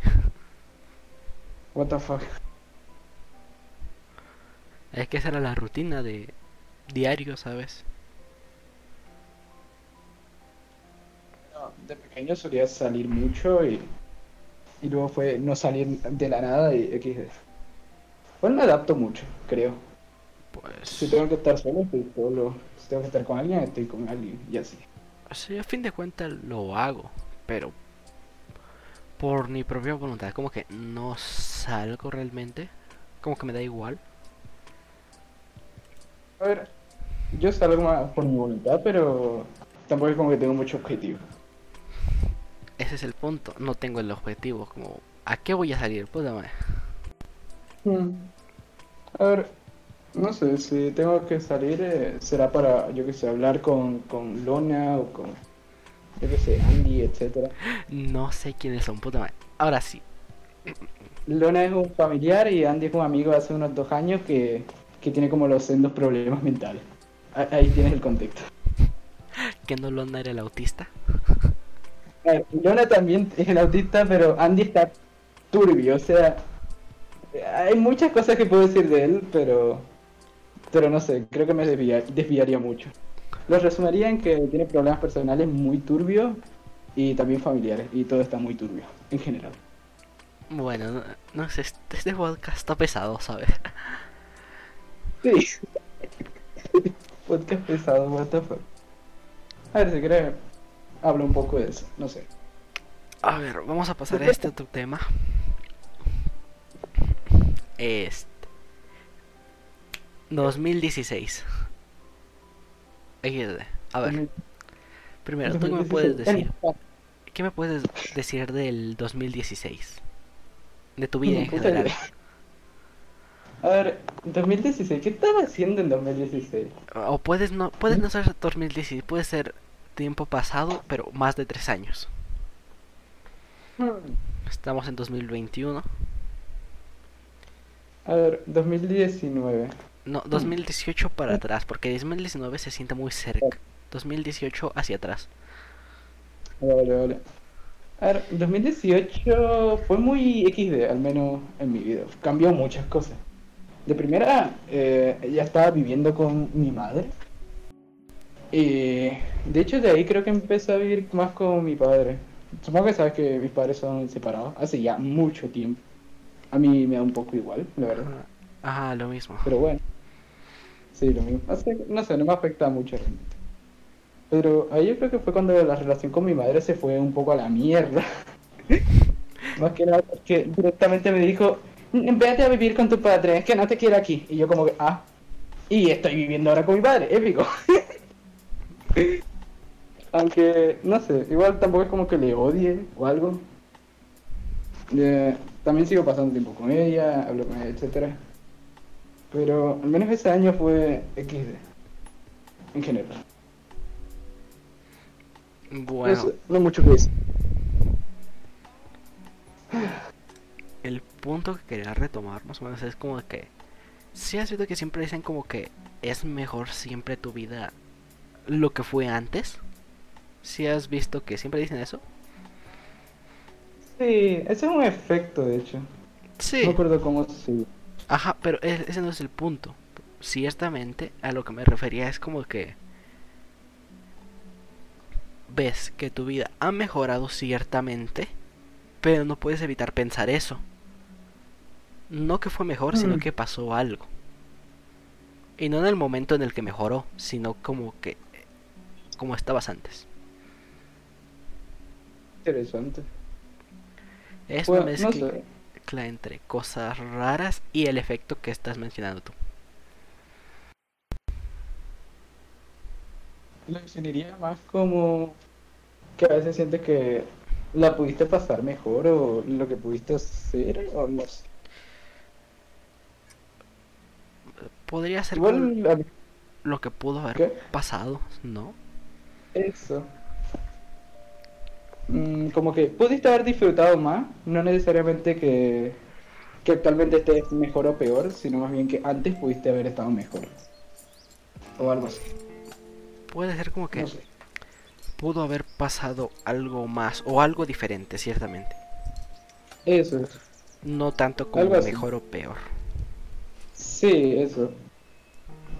What the fuck.
Es que esa era la rutina de diario, ¿sabes?
de pequeño solía salir mucho y, y luego fue no salir de la nada y X. Bueno, me adapto mucho, creo. Pues... Si tengo que estar solo, estoy solo. Si tengo que estar con alguien, estoy con alguien y así.
Sí, a fin de cuentas lo hago, pero por mi propia voluntad, como que no salgo realmente, como que me da igual.
A ver, yo salgo más por mi voluntad, pero tampoco es como que tengo mucho objetivo.
Ese es el punto, no tengo el objetivo, como, ¿a qué voy a salir? Puta madre.
Hmm. A ver, no sé, si tengo que salir, eh, será para, yo que sé, hablar con, con Lona o con yo qué sé, Andy, etcétera.
No sé quiénes son, puta madre. Ahora sí.
Lona es un familiar y Andy es un amigo de hace unos dos años que, que tiene como los sendos problemas mentales. Ahí tienes el contexto. (laughs)
¿Que no Lona era el autista?
Lona también es el autista, pero Andy está turbio, o sea, hay muchas cosas que puedo decir de él, pero pero no sé, creo que me desviaría mucho. Lo resumiría en que tiene problemas personales muy turbios y también familiares, y todo está muy turbio, en general.
Bueno, no, sé, este, podcast está pesado, ¿sabes?
Sí. (laughs) podcast pesado, what the fuck. A ver, si quiere, hablo un poco de eso, no sé.
A ver, vamos a pasar a este otro tema. Este. 2016. A ver. Primero, ¿tú qué me puedes decir? ¿Qué me puedes decir del 2016? De tu vida en general.
A ver, 2016, ¿qué estaba haciendo en 2016? O
puedes no, puedes no ser 2016, puede ser tiempo pasado, pero más de tres años. Estamos en 2021.
A ver, 2019.
No, 2018 para atrás, porque 2019 se siente muy cerca. 2018 hacia atrás.
Vale, vale. A ver, 2018 fue muy XD, al menos en mi vida. Cambió muchas cosas. De primera, eh, ya estaba viviendo con mi madre. Y de hecho de ahí creo que empecé a vivir más con mi padre. Supongo que sabes que mis padres son separados hace ya mucho tiempo. A mí me da un poco igual, la verdad.
Ajá, lo mismo.
Pero bueno. Sí, lo mismo. Así no sé, no me afecta mucho realmente. Pero ahí yo creo que fue cuando la relación con mi madre se fue un poco a la mierda. (laughs) Más que nada porque directamente me dijo, vete a vivir con tu padre, es que no te quiero aquí. Y yo como que, ah, y estoy viviendo ahora con mi padre, épico. (laughs) (laughs) Aunque, no sé, igual tampoco es como que le odie o algo. Eh, también sigo pasando tiempo con ella, hablo con ella, etcétera. Pero al menos ese año fue XD. En general.
Bueno,
No, sé, no mucho que decir. (sighs)
el punto que quería retomar más o menos es como que si has visto que siempre dicen como que es mejor siempre tu vida lo que fue antes. Si has visto que siempre dicen eso.
Sí, ese es un efecto, de hecho.
Sí.
No me acuerdo cómo se...
Ajá, pero ese no es el punto. Ciertamente, a lo que me refería es como que ves que tu vida ha mejorado ciertamente, pero no puedes evitar pensar eso. No que fue mejor, sino
Mm.
que pasó algo. Y no en el momento en el que mejoró, sino como que como estabas antes.
Interesante.
Es
Bueno,
una
no
mezcla
sé.
entre cosas raras y el efecto que estás mencionando tú.
Lo definiría más como que a veces sientes que la pudiste pasar mejor o lo que pudiste hacer o no sé.
Podría ser lo que pudo haber
¿Qué?
pasado, ¿no?
Eso. Mm, como que pudiste haber disfrutado más, no necesariamente que, que actualmente estés mejor o peor, sino más bien que antes pudiste haber estado mejor. O algo así.
Puede ser como que
No sé.
pudo haber pasado algo más o algo diferente, ciertamente.
Eso es.
No tanto como mejor o peor.
Sí, eso.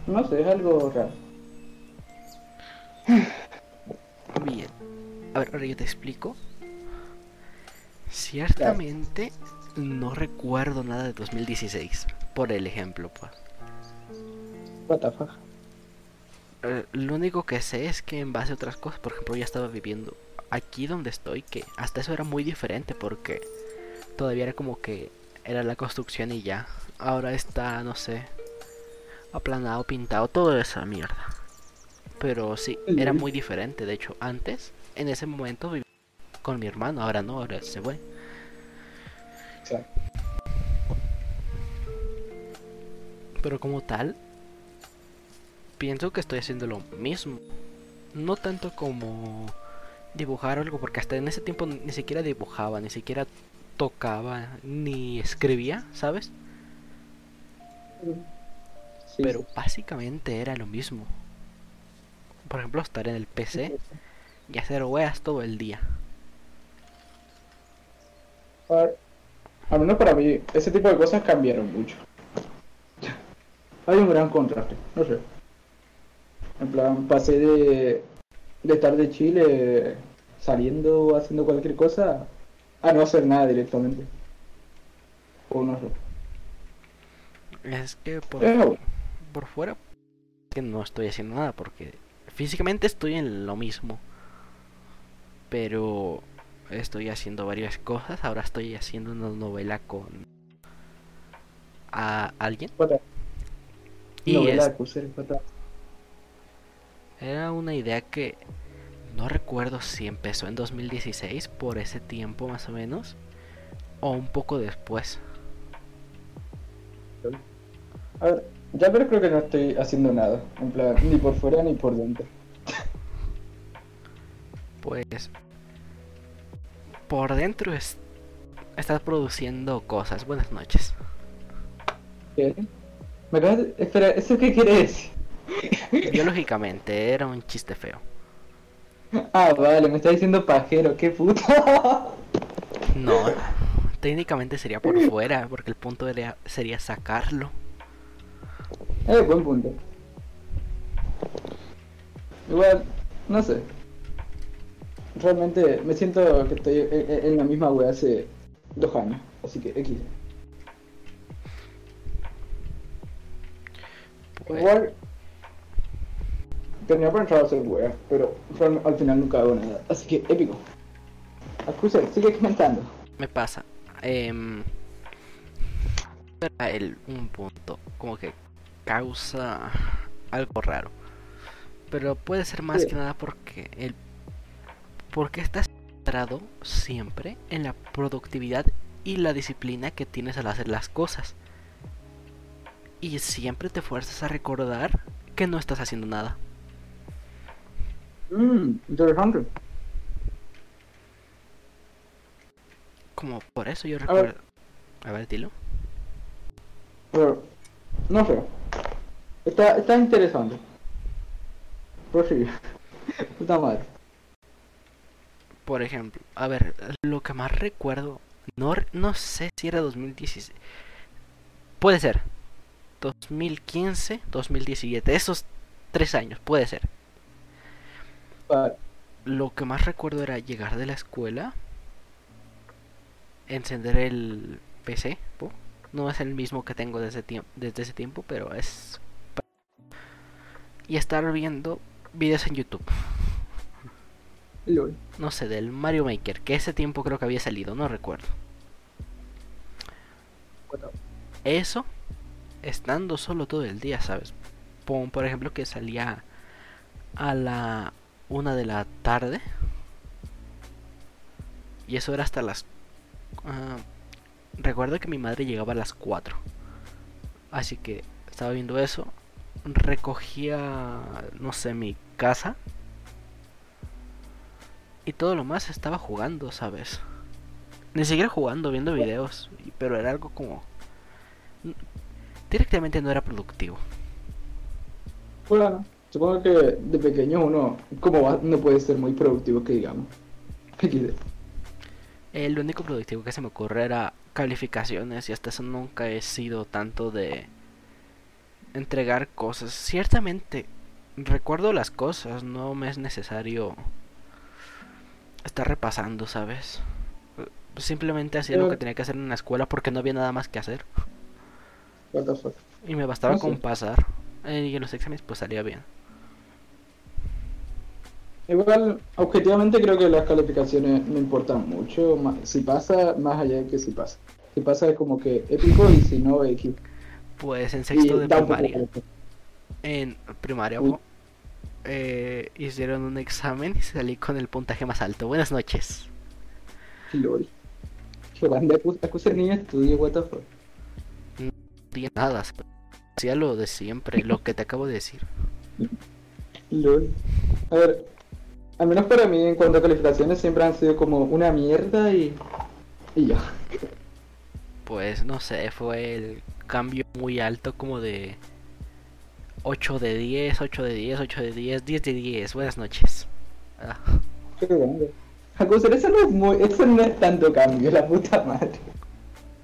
No sé, es algo raro.
Bien. A ver, ahora yo te explico. Ciertamente no recuerdo nada de 2016, por el ejemplo, pues.
What the fuck.
Eh, lo único que sé es que en base a otras cosas, por ejemplo, ya estaba viviendo aquí donde estoy, que hasta eso era muy diferente porque todavía era como que era la construcción y ya. Ahora está, no sé, aplanado, pintado, toda esa mierda. Pero sí, era muy diferente. De hecho, antes, en ese momento vivía con mi hermano, ahora no, ahora se fue.
Exacto.
Pero como tal, pienso que estoy haciendo lo mismo. No tanto como dibujar algo, porque hasta en ese tiempo ni siquiera dibujaba, ni siquiera tocaba, ni escribía, ¿sabes?
Sí,
Pero
sí.
básicamente era lo mismo. Por ejemplo, estar en el PC y hacer weas todo el día.
Al menos para mí, ese tipo de cosas cambiaron mucho. Hay un gran contraste, no sé. En plan, pasé de, de estar de Chile saliendo haciendo cualquier cosa a no hacer nada directamente. O no sé.
Es que por,
bueno.
por fuera que no estoy haciendo nada porque físicamente estoy en lo mismo. Pero estoy haciendo varias cosas. Ahora estoy haciendo una novela con a alguien. Y
novela
es- era una idea que no recuerdo si empezó en 2016 por ese tiempo más o menos o un poco después.
A ver, ya pero creo que no estoy haciendo nada. En plan, ni por fuera ni por dentro.
Pues por dentro es, estás produciendo cosas. Buenas noches.
¿Qué? Me acabas de... Espera, ¿eso qué quiere decir?
Biológicamente era un chiste feo. (laughs)
Ah, vale, me está diciendo pajero, qué puta.
No, técnicamente sería por fuera, porque el punto sería sacarlo.
Eh, buen punto. Igual, no sé. Realmente me siento que estoy en, la misma wea hace dos años, así que X.
Pues,
Igual tenía pensado hacer wea, pero al final nunca hago nada, así que épico. Acuse, sigue comentando.
me pasa. era el, un punto, como que causa algo raro. Pero puede ser más
Sí.
que nada porque el porque estás centrado siempre en la productividad y la disciplina que tienes al hacer las cosas. Y siempre te fuerzas a recordar que no estás haciendo nada.
Mmm, interesante.
Como por eso yo
ver.
recuerdo. A ver, dilo.
Pero, no sé. Está, está interesante. Prosigue. (laughs) Puta madre.
Por ejemplo, a ver, lo que más recuerdo, no, no sé si era 2016. Puede ser. 2015, 2017, esos tres años, puede ser.
Vale.
Lo que más recuerdo era llegar de la escuela, encender el PC, po. no es el mismo que tengo desde, desde ese tiempo, pero es... Y estar viendo videos en YouTube.
LOL.
no sé, del Mario Maker, que ese tiempo creo que había salido, no recuerdo. Eso, estando solo todo el día, ¿sabes? Pon, por ejemplo, que salía a la una de la tarde. Y eso era hasta las... ah, recuerdo que mi madre llegaba a las 4. Así que estaba viendo eso. Recogía, no sé, mi casa. Y todo lo más estaba jugando, ¿sabes? Ni siquiera jugando, viendo videos. Pero era algo como... Directamente no era productivo.
Bueno, supongo que de pequeño uno, como va, no puede ser muy productivo, que digamos.
El único productivo que se me ocurre era calificaciones y hasta eso nunca he sido tanto de entregar cosas. Ciertamente recuerdo las cosas, no me es necesario estar repasando, ¿sabes? Simplemente hacía lo que
Eh.
tenía que hacer en la escuela porque no había nada más que hacer y me bastaba
Ah,
con pasar. Eh, y en los exámenes pues salía bien.
Igual, objetivamente creo que las calificaciones no importan mucho. Si pasa, más allá de que si pasa. Si pasa es como que épico y si no, X.
Pues en sexto de primaria. En primaria eh, hicieron un examen y salí con el puntaje más alto. Buenas noches.
LOL. Acu- acusa el niño estudio, what the fuck.
No nada. Hacía lo de siempre, lo que te acabo de decir.
LOL. A ver, al menos para mí en cuanto a calificaciones siempre han sido como una mierda y... Y ya.
Pues no sé, fue el cambio muy alto como de 8 de 10, 8 de 10, 8 de 10, 10 de 10. Buenas noches. Ah,
Qué grande. Eso no es muy... Eso no es tanto cambio, la puta madre.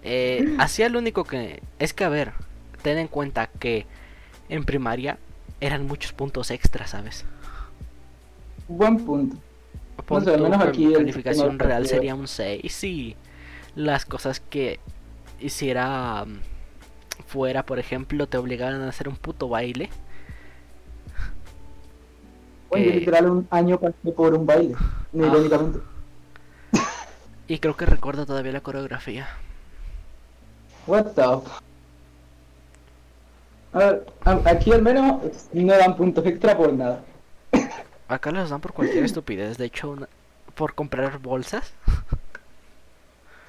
eh, hacía lo único que... Es que a ver, ten en cuenta que en primaria eran muchos puntos extra, ¿sabes?
Buen punto. Sé, al
tú
menos aquí
calificación real sería un 6 y las cosas que hiciera mm, fuera, por ejemplo, te obligaran a hacer un puto baile.
Bueno, yo
Eh.
literal un año pasé por un baile.
Ah.
irónicamente. (laughs)
Y creo que recuerdo todavía la coreografía.
What the A ver, aquí al menos no dan puntos extra por nada. (laughs)
Acá los dan por cualquier estupidez. De hecho, una- por comprar bolsas,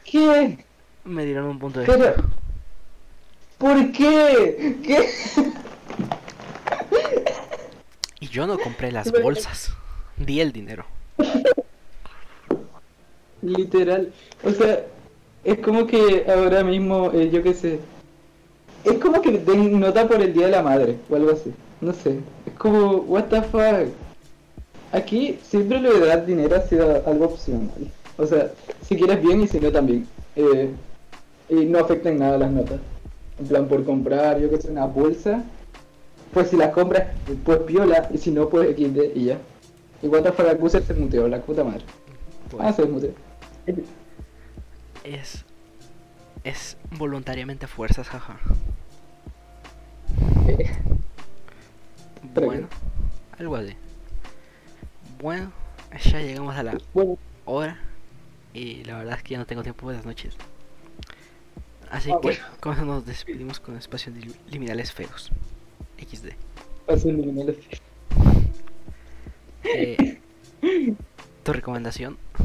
¿Qué?
me dieron un punto
Pero... ¿Por qué? ¿Qué?
Y yo no compré las bolsas. Di el dinero.
Literal. O sea, es como que ahora mismo, eh, yo qué sé. Es como que den nota por el Día de la Madre o algo así. No sé. Es como, what the fuck. aquí siempre lo de dar dinero ha sido algo opcional. O sea, si quieres bien y si no también. Eh, y no afecta en nada las notas. En plan, por comprar, yo que sé, una bolsa, pues si la compras, pues piola, y si no, pues XD y ya. Y cuando fuera Cuser se muteó, la puta madre.
Pues,
Ah, se muteó.
es. Es voluntariamente a fuerzas, jaja.
Eh,
Bueno, algo así. Bueno, ya llegamos a la
Bueno,
hora. Y la verdad es que ya no tengo tiempo. Buenas noches. Así
Ah,
que,
bueno. (laughs)
con eso nos despedimos con espacios lim- liminales feos. XD.
así eliminó el-
Eh, (laughs) ¿Tu recomendación? Si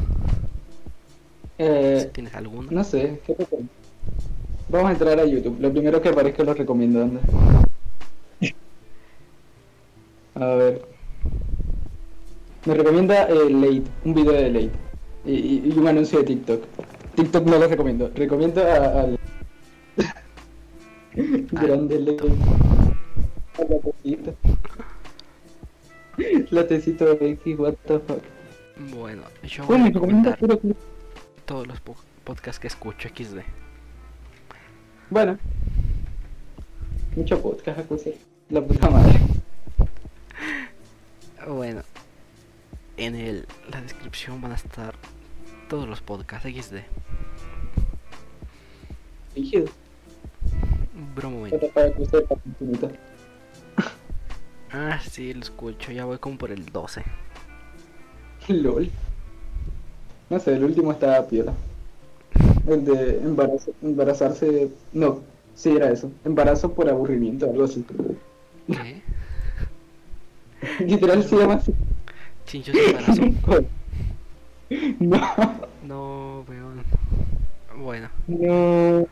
Eh,
tienes alguna.
no sé, ¿qué te cuento? Vamos a entrar a YouTube. Lo primero que aparezca lo recomiendo, anda. (laughs) A ver. Me recomienda eh, Late, un video de Late. Y, y- y un anuncio de TikTok. TikTok no lo recomiendo. Recomiendo a- al. (laughs) Grande Late. A la tecito. La tecito X, what the fuck.
Bueno, yo voy a todos los po- podcasts que escucho XD.
Bueno. Mucho podcast, acusé. La puta madre.
Bueno, en el, la descripción van a estar todos los podcasts XD.
Rígido.
Momento.
Para. (laughs)
Ah, sí, lo escucho. Ya voy como por el 12. (laughs)
LOL. No sé, el último estaba piola. El de embarazo, embarazarse. No, sí era eso. Embarazo por aburrimiento, algo así.
¿Qué? (laughs)
Literal se llama así.
Chinchos de embarazo.
No,
No, weón. Bueno,
no.